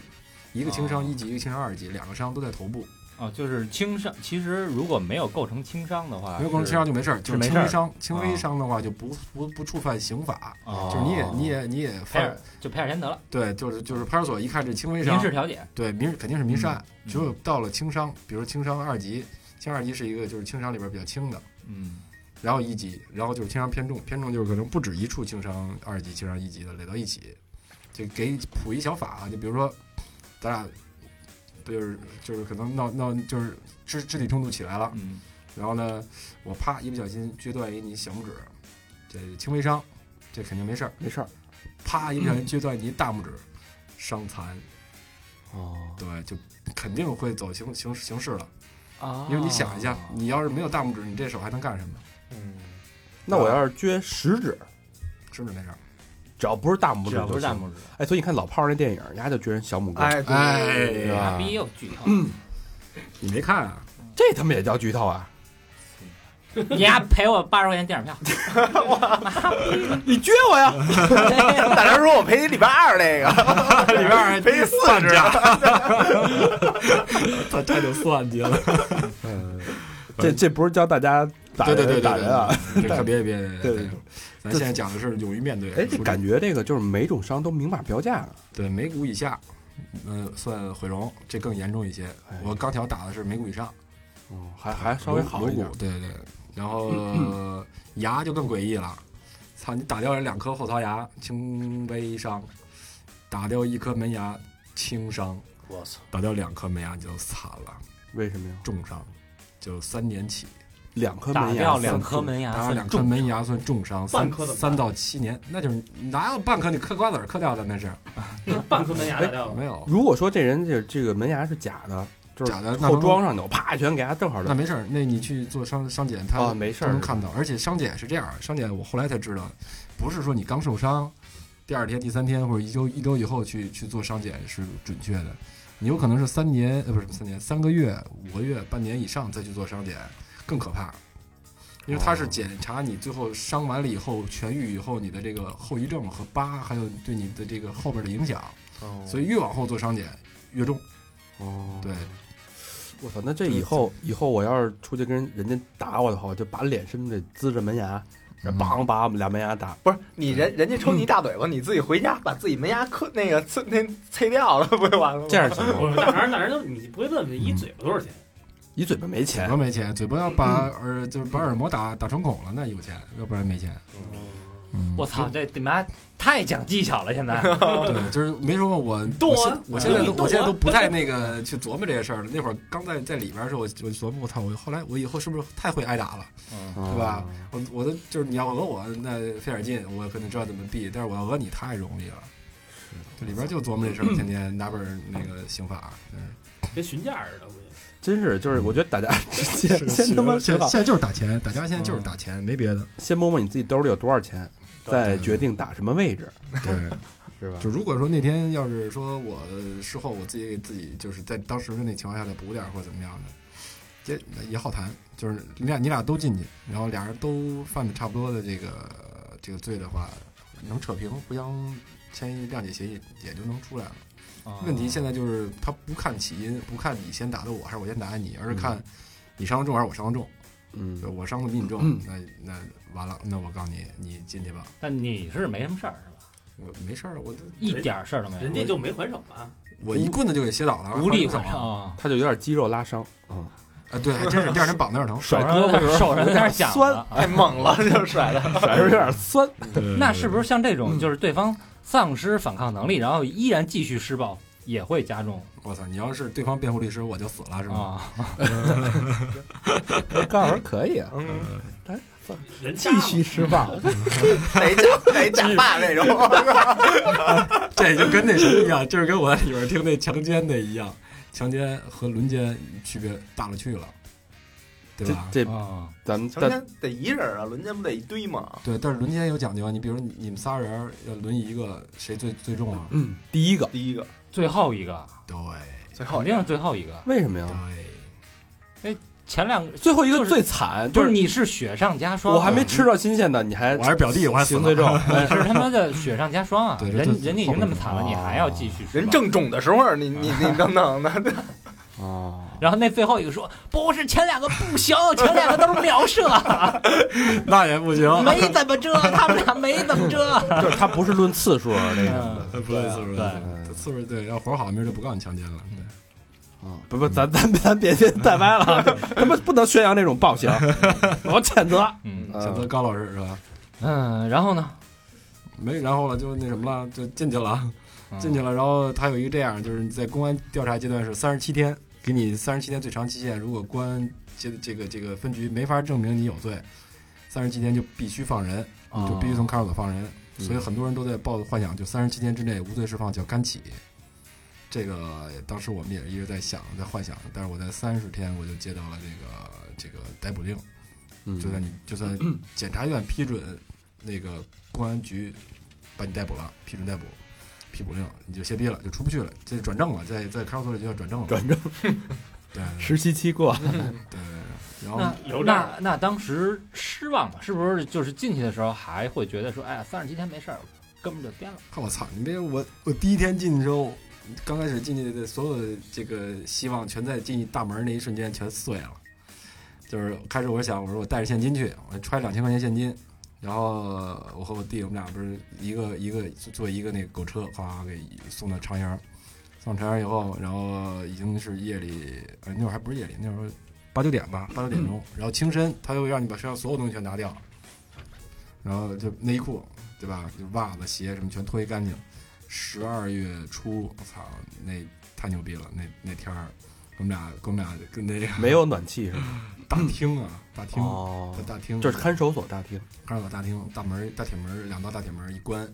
一个轻伤哦一级，一个轻伤二级，两个伤都在头部，哦，就是轻伤。其实如果没有构成轻伤的话，没有构成轻伤就没事儿，就是轻微伤，轻微哦伤的话就不不不触犯刑法，哦就是你也你也你也赔犯点就赔点钱得了，对，就是就是派出所一看这轻微伤民，事调解。对，民肯定是民事案，嗯只有到了轻伤，比如轻伤二级，轻二级是一个就是轻伤里边比较轻的，嗯，然后一级，然后就是轻伤偏重，偏重就是可能不止一处轻伤二级、轻伤一级的垒到一起，就给普一小法，啊就比如说咱俩不就是就是可能闹闹就是肢肢体冲突起来了，嗯，然后呢，我啪一不小心撅断一你小拇指，这轻微伤，这肯定没事儿，没事儿。啪一不小心撅断你大拇指，伤残，哦，对，就肯定会走形形形式了。啊因为你想一下，你要是没有大拇指，你这手还能干什么？嗯，那我要是撅食指，是不是那样？只要不是大拇指，只要不是大拇指，哎，所以你看老炮儿那电影，人家就撅人小拇哥，哎哎对吧？妈逼又剧透，你没看啊？这他妈也叫剧透啊？你丫赔我八十块钱电影票，[laughs] 你撅我呀？[laughs] 大家说我赔你礼拜二那个，[laughs] 礼拜二赔四十，他这就算计了。嗯，这这不是教大家打人对对对对打人啊？[laughs] 别别别对别！咱现在讲的是勇于面对。哎，这感觉这个就是每种伤都明码标价了。对眉骨以下，嗯，算毁容，这更严重一些哎。我钢条打的是眉骨以上，哦，还还稍微好一点。对对，然后 [laughs] 牙就更诡异了。操，你打掉人两颗后槽牙，轻微伤；打掉一颗门牙，轻伤；我操，打掉两颗门牙你就惨了，为什么呀？重伤，就三年起。两颗门牙两颗门牙打两颗门牙算重伤，三颗三到七年，那就是哪有半颗你嗑瓜子嗑掉的那是 [laughs] 半颗门牙掉了，没有。如果说这人这这个门牙是假的，就是假的后装上的，我啪一拳给他正好的。那没事儿，那你去做伤伤检，他啊没事儿能看到。而且伤检是这样，伤检我后来才知道，不是说你刚受伤，第二天、第三天或者一周一周以后去去做伤检是准确的，你有可能是三年呃不是三年三个月、五个月、半年以上再去做伤检，更可怕。因为它是哦检查你最后伤完了以后痊愈以后你的这个后遗症和疤，还有对你的这个后边的影响，所以以越往后做伤检越重。哦，对，我操，那这以后以后我要是出去跟人家打我的话，我就把脸伸这滋着门牙，然后梆把我们俩门牙打。不是你人人家抽你一大嘴巴，你自己回家把自己门牙磕那个呲那呲掉了，不就完了吗？这样行吗？那人那人都你不会问问一嘴巴多少钱？一嘴巴没嘴钱巴，没钱，嘴巴要把耳就是把耳膜打打成孔了，那有钱，要不然没钱。嗯，我操，这你妈太讲技巧了，现在 [laughs] 对，就是没说过我我现我现在都啊我现在都不太那个去琢磨这些事儿了。那会儿刚在在里边的时候，我我琢磨，我操，我后来我以后是不是太会挨打了？对对吧？我我都就是你要讹我，那费点劲，我可能知道怎么避，但是我要讹你太容易了。这里边就琢磨这事儿，[clears throat] 天天拿本那个刑法。嗯跟询价似的。真是就是，我觉得大家 [laughs] 先是先他妈现在现，在就是打钱，大家现在就是打钱，没别的。先摸摸你自己兜里有多少钱，再决定打什么位置。对，[laughs] 是吧？就如果说那天要是说我事后我自己给自己就是在当时的那情况下再补点儿或者怎么样的，也也好谈。就是你俩你俩都进去，然后俩人都犯的差不多的这个这个罪的话，能扯平，互相签一谅解协议，也就能出来了。啊。问题现在就是他不看起因，不看你先打的我还是我先打的你，而是看你伤的重还是我伤的重。嗯，我伤的比你重，那那完了，那我告诉你，你进去吧。但你是没什么事儿是吧？我没事儿，我一点儿事儿都没有，人家就没还手啊，我一棍子就给歇倒了，无力手他就有点肌肉拉伤。啊，啊，对，还真是第二天膀子有点疼。甩胳膊的时候手上有点响酸 [laughs] 太猛了，就甩的。[laughs] 甩着有点酸。[laughs] 那是不是像这种，就是对方丧失反抗能力，然后依然继续施暴，也会加重我操！你要是对方辩护律师，我就死了，是吗？啊？高老师可以啊，嗯，人继续施暴。[laughs] 得假得假发那种。[laughs] 这就跟那什么一样，就是跟我在里边听那强奸的一样，强奸和轮奸区别大了去了，对吧？这这啊，咱们但强奸得一人啊，轮奸不得一堆吗？对，但是轮奸有讲究啊。你比如你你们仨人要轮一个，谁最最重啊？嗯，第一个第一个，最后一个对最后肯定是最后一个，为什么呀？对，哎前两个最后一个最惨，就是你是雪上加霜，我还没吃到新鲜的，你还我还是表弟，我还行最重。[laughs] 哎是他妈的雪上加霜啊！人人家已经那么惨了，你还要继续人正肿的时候，你你你等等的，[laughs] 哦，然后那最后一个说不是前两个不行，前两个都是秒射，[laughs] 那也不行，没怎么遮，他们俩没怎么遮。[laughs] 就是他不是论次数那个，他。不论次数，对对次数对，要活好，明儿就不告你强奸了。对啊，不不，咱咱咱别别 [laughs] 带歪了啊，他们不能宣扬这种暴行，我谴责。嗯谴责高老师是吧？嗯，然后呢？没然后了，就那什么了，就进去了，进去了，然后他有一个这样，就是在公安调查阶段是三十七天，给你三十七天最长期限。如果公安这这个这个分局没法证明你有罪，三十七天就必须放人，哦就必须从看守所放人。嗯所以很多人都在抱幻想，就三十七天之内无罪释放叫干起。这个当时我们也一直在想，在幻想，但是我在三十天我就接到了这个这个逮捕令，嗯就算你就算检察院批准那个公安局把你逮捕了，批准逮捕，批捕令你就歇逼了，就出不去了，这转正了，在在看守所里就要转正了。转正 [laughs] 对实习期过，对对，然后那那那当时失望吧？是不是就是进去的时候还会觉得说，哎呀，三十七天没事儿，哥们儿就颠了。我操！你别我我第一天进去之后，刚开始进去的所有的这个希望全在进大门那一瞬间全碎了。就是开始我想，我说我带着现金去，我揣两千块钱现金，然后我和我弟我们俩不是一个一个坐一个那个狗车，哗给送到长阳，送到长阳以后，然后已经是夜里，呃那会儿还不是夜里，那会儿八九点吧，八九点钟，然后清身，他又让你把身上所有东西全拿掉，然后就内裤，对吧？就袜子、鞋什么全脱一干净。十二月初，我操，那太牛逼了！那那天儿，我们俩跟我们俩跟那个没有暖气是吧？[laughs] 大厅啊，大厅，哦在，大厅就是看守所大厅。看守所大厅，大门大铁门两道大铁门一关，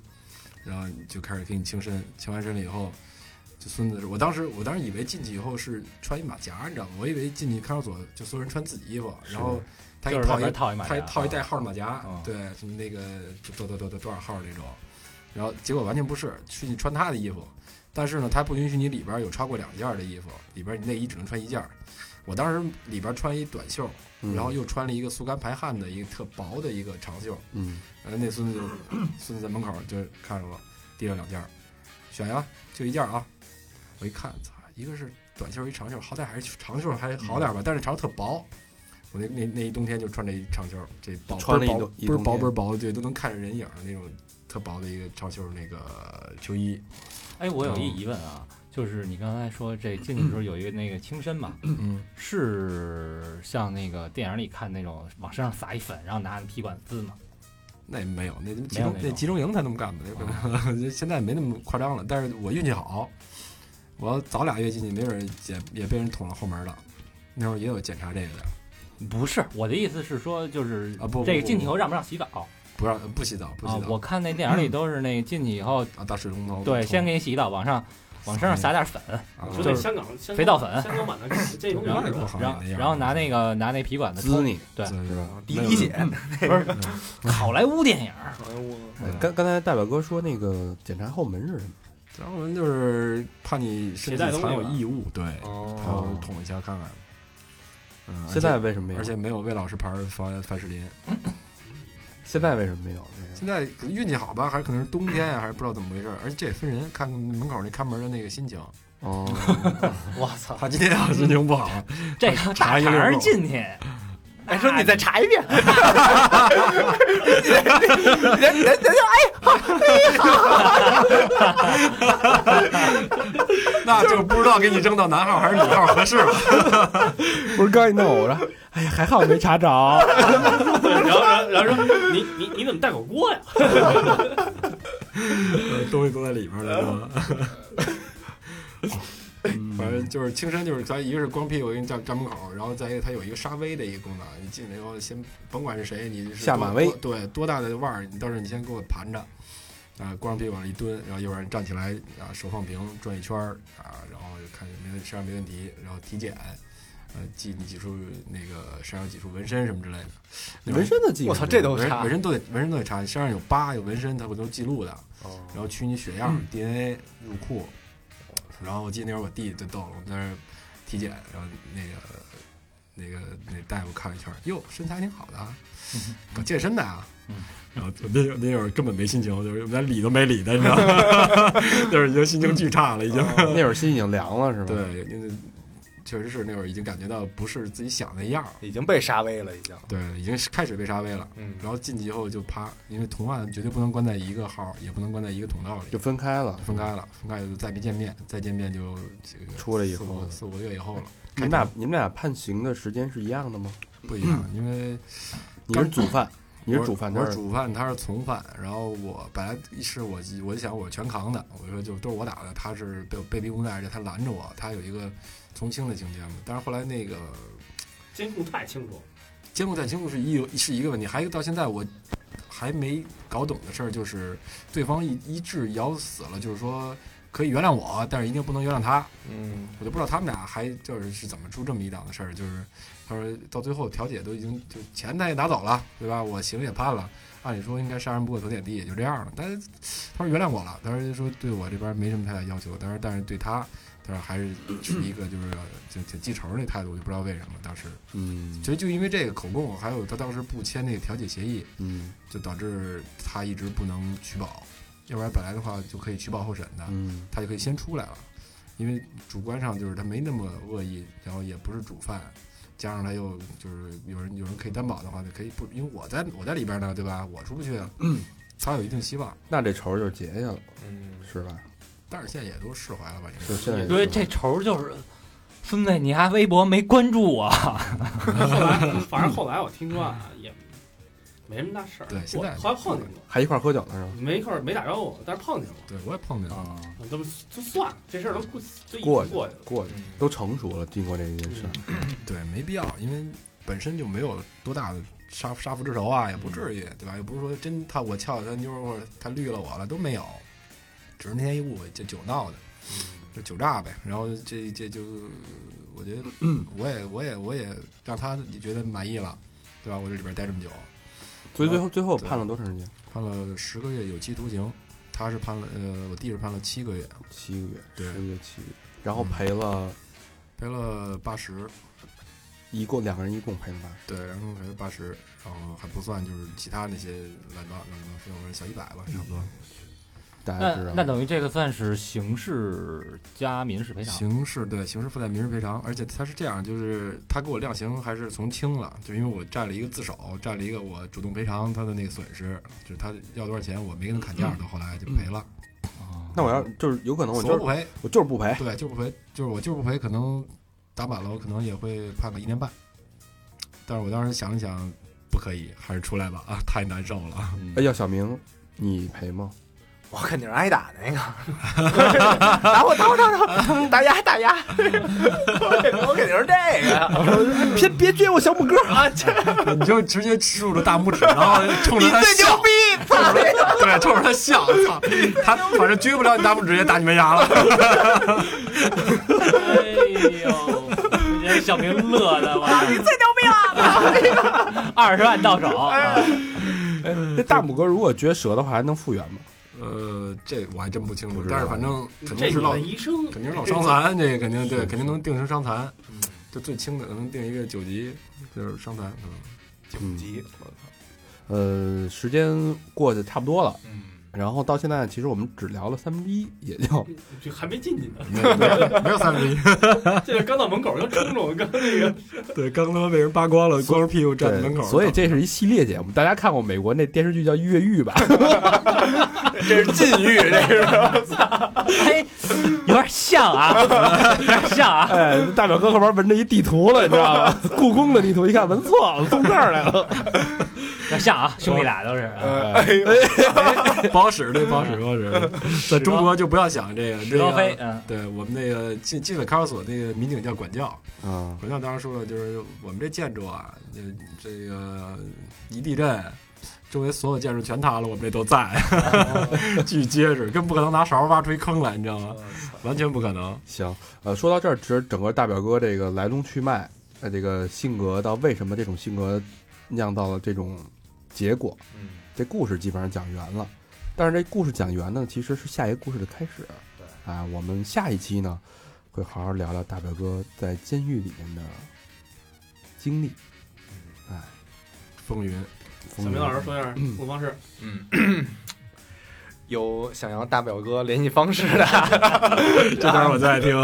然后就开始给你清身，清完身了以后，就孙子是我当时我当时以为进去以后是穿一马甲，你知道吗？我以为进去看守所就所有人穿自己衣服，然后他给就是套一边套一马甲，他套一带号的马甲，嗯对，什么那个多多多多多少号那种，然后结果完全不是，去你穿他的衣服，但是呢，它不允许你里边有超过两件的衣服，里边你内衣只能穿一件儿。我当时里边穿一短袖，嗯然后又穿了一个速干排汗的一个特薄的一个长袖，嗯，然后那孙子就孙子在门口就看着我，递了两件儿，选呀，就一件儿啊。我一看，操，一个是短袖，一长袖，好歹还是长袖还好点儿吧，但是长袖特薄。我那那那一冬天就穿这一长袖，这薄穿了一倍儿薄倍儿薄倍儿薄，对，都能看着人影儿的那种特薄的一个长袖那个秋衣。哎，我有一疑问啊，就是你刚才说这进去的时候有一个那个轻身嘛，嗯，是像那个电影里看那种往身上撒一粉，然后拿皮管滋吗？那没有，那集中那集中营才那么干的，[laughs] 现在没那么夸张了。但是我运气好，我要早俩月进去，没准儿也也被人捅了后门了。那会儿也有检查这个的，不是，我的意思是说，就是啊不不这进去以后让不让洗澡不让不洗澡，不洗啊？澡我看那电影里都是那进去以后，啊，大水龙头，对，先给你洗澡，往上往身上撒点粉，啊就那香港香港肥皂粉香港版的这种 [laughs] 然后拿那个拿那皮管子冲，滋你对，是吧？滴滴血，不是好莱坞电影儿，哎刚刚才大表哥说那个检查后门是什么？然后就是怕你身体藏有异物，对，哦然后捅一下看看。嗯，现在为什么没有？而且没有魏老师牌儿凡凡士林。现在为什么没有？现在可能运气好吧，还是可能是冬天啊，还是不知道怎么回事儿。而且这也分人，看看门口那看门的那个心情。哦，[laughs] 我操！他今天要心情不好，这大肠儿进去，哎，说你再查一遍，人人人那就不知道给你扔到男号还是女号合适了。[laughs] 不是刚一弄我说，哎呀，还好没查着。对 [laughs] 然后然后然后说你你你怎么带口锅呀？[laughs] 东西都在里边了，反正就是轻身，就是咱一个是光屁股给你站站门口，然后再一个它有一个杀威的一个功能，你进来以后先甭管是谁，你是下马威对多大的腕儿，你到时候你先给我盘着，啊，光屁股往那一蹲，然后一会儿你站起来啊，手放平转一圈儿啊，然后就看没问身上没问题，然后体检。呃，记你几处那个身上几处纹身什么之类的，纹身的记录，我操这都纹查纹身都得纹身都得查，你身上有疤有纹身，它会都记录的。哦然后取你血样、DNA 入库，然后我记得那会儿我弟就逗了，我们在那儿体检，然后那个那个那大夫看了一圈，哟，身材挺好的啊，搞健身的啊。然后我那那会儿根本没心情，就是连理都没理他，你知道吗？[laughs] [laughs] 就是已经心情巨差了，已经。那会儿心已经凉了，是吧？，对，因为确实是那会儿已经感觉到不是自己想那样儿，已经被杀威了，已经。对，已经开始被杀威了。嗯然后进去以后就啪，因为同案绝对不能关在一个号，也不能关在一个通道里，就分开了。分开了，分开就再没见面，再见面就这个出来以后四五个月以后了，你们俩你们俩判刑的时间是一样的吗？不一样，因为你是主犯，你是我主犯，他是我是主犯，他是从犯。然后我本来是我我就想我全扛的，我说就都是我打的，他是被被逼无奈，而且他拦着我，他有一个从轻的情节嘛。但是后来那个监控太清楚，监控太清楚是一是一个问题，还有一个到现在我还没搞懂的事儿，就是对方一一致咬死了，就是说可以原谅我，但是一定不能原谅他。嗯，我就不知道他们俩还就是是怎么出这么一档的事儿，就是他说到最后调解都已经就钱他也拿走了，对吧？我刑也判了，按理说应该杀人不过头点地，也就这样了。但是他说原谅我了，他说说对我这边没什么太大要求，但是但是对他，他说还是是一个就是就挺记仇那态度，我就不知道为什么当时。嗯其实就因为这个口供，还有他当时不签那个调解协议，嗯就导致他一直不能取保，要不然本来的话就可以取保候审的。嗯他就可以先出来了，因为主观上就是他没那么恶意，然后也不是主犯，加上他又就是有人有人可以担保的话，就可以不，因为我在我在里边呢，对吧？我出不去，[clears throat] 他有一定希望，那这仇就结下了，嗯，是吧？但是现在也都释怀了吧？应该就现在也是对这仇就是，孙子你还微博没关注我，[laughs] 后来反正后来我听说啊，也没什么大事儿。对现在我后来碰见过，还一块儿喝酒呢是吧？没一块儿没打招呼，但是碰见过。对我也碰见了，啊，都就算了，这事儿都过就过去过去了。过去都成熟了，经过这一件事儿，对，没必要，因为本身就没有多大的杀杀父之仇啊，也不至于，对吧？又不是说真他我撬他妞儿或者他绿了我了都没有，只是那天一误会，就酒闹的。就酒炸呗，然后这这就，我觉得我也我也我也让他觉得满意了，对吧？我这里边待这么久，所以最后最后判了多长时间？判了十个月有期徒刑，他是判了呃，我弟是判了七个月，七个月，对十个月七个月，然后赔了，赔了八十，一共两个人一共赔了八十。对，然后赔了八十，然后还不算就是其他那些乱七八糟的费用，小一百吧，差不多。那大家知道那等于这个算是刑事加民事赔偿，刑事对刑事附带民事赔偿，而且他是这样，就是他给我量刑还是从轻了，就因为我占了一个自首，占了一个我主动赔偿他的那个损失，就是他要多少钱我没跟他砍价，到后来就赔了。啊那我要就是有可能我就是不赔，我就是不赔，对，就是不赔，就是我就是不赔，可能打满了，我可能也会判个一年半。但是我当时想了想，不可以，还是出来吧啊，太难受了。哎，要小明，你赔吗？我肯定是挨打那个，打我打我打我打牙打牙，我肯定是这个呀？别别撅我小拇哥，啊，[laughs] 你就直接竖着大拇指，然后冲着他笑，逼！操对，冲着他笑，操，他反正撅不了你大拇指，也打你门牙了。哎呦，这小明乐的我，你最牛逼了！二十万到手，啊这大拇哥如果撅折的话，还能复原吗？呃，这我还真不清楚不，知道但是反正肯定是老医生，肯定是老伤残，这个肯定对，肯定能定成伤残。就最轻的可能定一个九级，就是伤残。嗯，九级，我操！呃，时间过得差不多了，嗯，然后到现在其实我们只聊了三分之一，也就 [laughs] 就还没进去呢，[laughs] 没有没有没有三分之一。现在刚到门口就冲着我刚那个，[laughs] 对，刚他妈被人扒光了，光着屁股站在门口。所以这是一系列节目。大家看过美国那电视剧叫《越狱》吧？这是禁欲，这是。哎，有点像啊，有点像啊。哎，大表哥后边纹着一地图了，你知道吗？故宫的地图，一看纹错了，从这儿来了。有点像啊，兄弟俩都是。不好使，对不好使，不好使。[laughs] 在中国就不要想这个。石这个高飞，嗯，对我们那个进进了看守所，那个民警叫管教。啊，管教当时说了，就是我们这建筑啊，这这个一地震，周围所有建筑全塌了，我们这都在，[laughs] 巨结实，更不可能拿勺挖出一坑来，你知道吗？完全不可能。行，呃，说到这儿，其实整个大表哥这个来龙去脉，呃，这个性格到为什么这种性格酿造了这种结果，嗯，这故事基本上讲圆了。但是这故事讲圆呢，其实是下一个故事的开始。对，啊，我们下一期呢，会好好聊聊大表哥在监狱里面的经历。哎，风云，小明老师说一下互动方式，嗯，[clears throat] 有想要大表哥联系方式的，[laughs] 这当然我最爱听。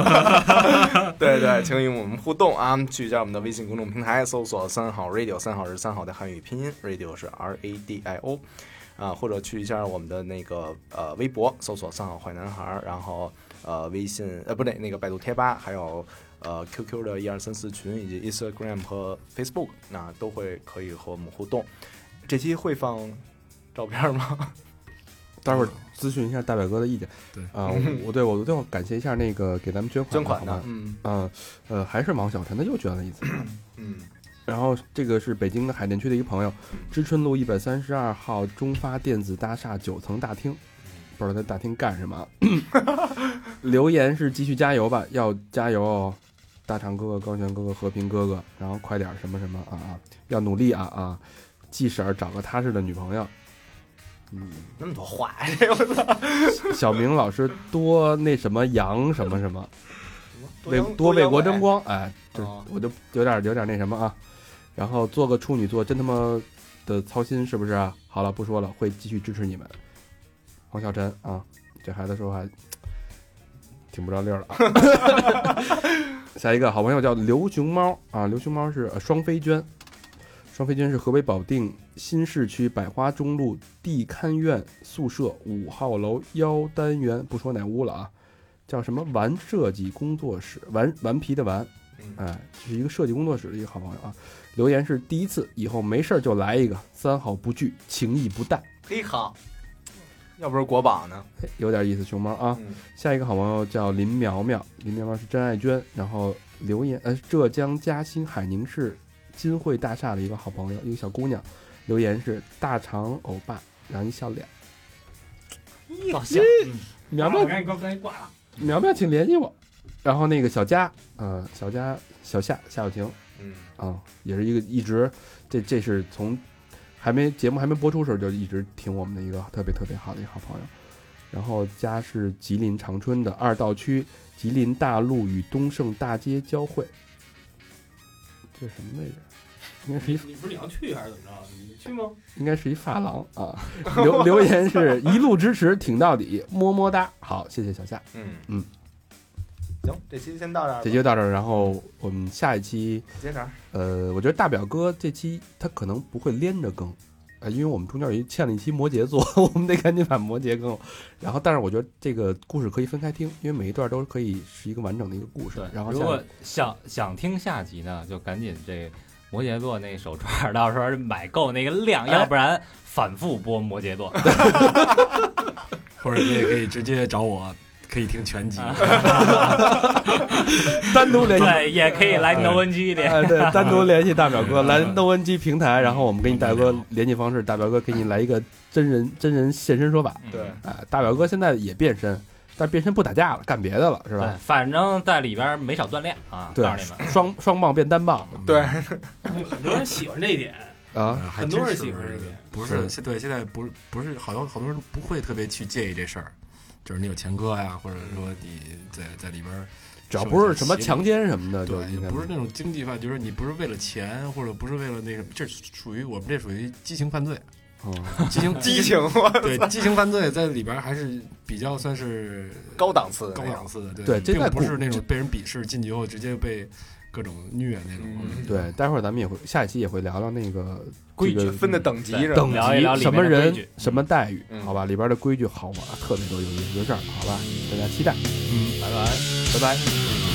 [laughs] 对对，请与我们互动啊！去一下我们的微信公众平台，搜索“三好 radio”，三好是三好的汉语拼音，radio 是 R A D I O，啊，或者去一下我们的那个呃微博，搜索“三好坏男孩”，然后呃微信呃不对，那个百度贴吧，还有呃 QQ 的一二三四群，以及 Instagram 和 Facebook，那都会可以和我们互动。这期会放照片吗？待会儿咨询一下大表哥的意见。对啊，我对我最后感谢一下那个给咱们捐款捐款，的嗯嗯呃，还是王小晨，他又捐了一次。嗯然后这个是北京的海淀区的一个朋友，知春路一百三十二号中发电子大厦九层大厅，不知道在大厅干什么。[laughs] 留言是继续加油吧，要加油哦，大长哥哥、高璇哥哥、和平哥哥，然后快点儿什么什么啊啊，要努力啊啊，季婶儿找个踏实的女朋友。嗯，那么多话呀，这我操！小明老师多那什么扬什么什么，为多为国争光，哎，这哦我就有点有点那什么啊。然后做个处女座真他妈的操心，是不是啊？好了，不说了，会继续支持你们。黄小晨啊，这孩子说话挺不着溜儿了啊。[laughs] 下一个好朋友叫刘熊猫啊，刘熊猫是呃双飞娟，双飞娟是河北保定新市区百花中路地勘院宿舍五号楼幺单元，不说哪屋了啊，叫什么玩设计工作室，顽顽皮的顽，哎，这，是一个设计工作室的一个好朋友啊。留言是第一次，以后没事儿就来一个，三好不拒，情谊不淡，嘿好，要不是国宝呢？嘿有点意思，熊猫啊。嗯下一个好朋友叫林苗苗，林苗苗是真爱娟，然后留言呃浙江嘉兴海宁市金汇大厦的一个好朋友，一个小姑娘，留言是大长欧巴，然后一笑脸，搞笑。苗苗我赶紧挂，赶紧挂了，苗苗请联系我，然后那个小佳，呃小佳小夏夏小婷嗯啊、也是一个一直这这是从还没节目还没播出时候就一直听我们的一个特别特别好的一个好朋友。然后家是吉林长春的二道区吉林大路与东胜大街交汇，这是什么位置？应该是一你不是你要去还是怎么着？你去吗？应该是一发廊啊。[laughs] 留留言是一路支持挺到底，么么哒。好，谢谢小夏，嗯嗯，行，这期先到这儿，这期就到这儿。然后我们下一期接着。呃，我觉得大表哥这期他可能不会连着更，呃，因为我们中间有一欠了一期摩羯座，[laughs] 我们得赶紧把摩羯更了。然后，但是我觉得这个故事可以分开听，因为每一段都可以是一个完整的一个故事对。，然后如果想想听下集呢，就赶紧这摩羯座那手串，到时候买够那个量，哎要不然反复播摩羯座。[laughs] 或者你也可以直接找我可以听全集。[laughs] 单独联系，对，也可以来 No N G 的。哎，对，单独联系大表哥来 No N G 平台，然后我们给你大表哥联系方式，大表哥给你来一个真人真人现身说法。对，哎，大表哥现在也变身，但变身不打架了，干别的了，是对吧？，反正在里边没少锻炼啊，对告诉你们。双双棒变单棒对，很多人喜欢这一点，啊，很多人喜欢这一点不是现对现在不是不是好多好多人不会特别去介意这事儿，就是你有前科呀，或者说你在在里边儿只要不是什么强奸什么的，对，也不是那种经济犯，就是你不是为了钱，或者不是为了那什么，这属于我们这属于激情犯罪，哦。激情 [laughs] 激情，对激情犯罪在里边还是比较算是 [laughs] 高档次的高档次的，对这在古并不是那种被人鄙视进去后直接被各种虐那种。嗯。对，待会儿咱们也会下一期也会聊聊那个规矩分的等级是吧？等聊一聊里级什么人面的规矩什么待遇，嗯好吧？里边的规矩好玩，特别多有意思就这儿，好吧？大家期待，嗯拜拜。拜拜。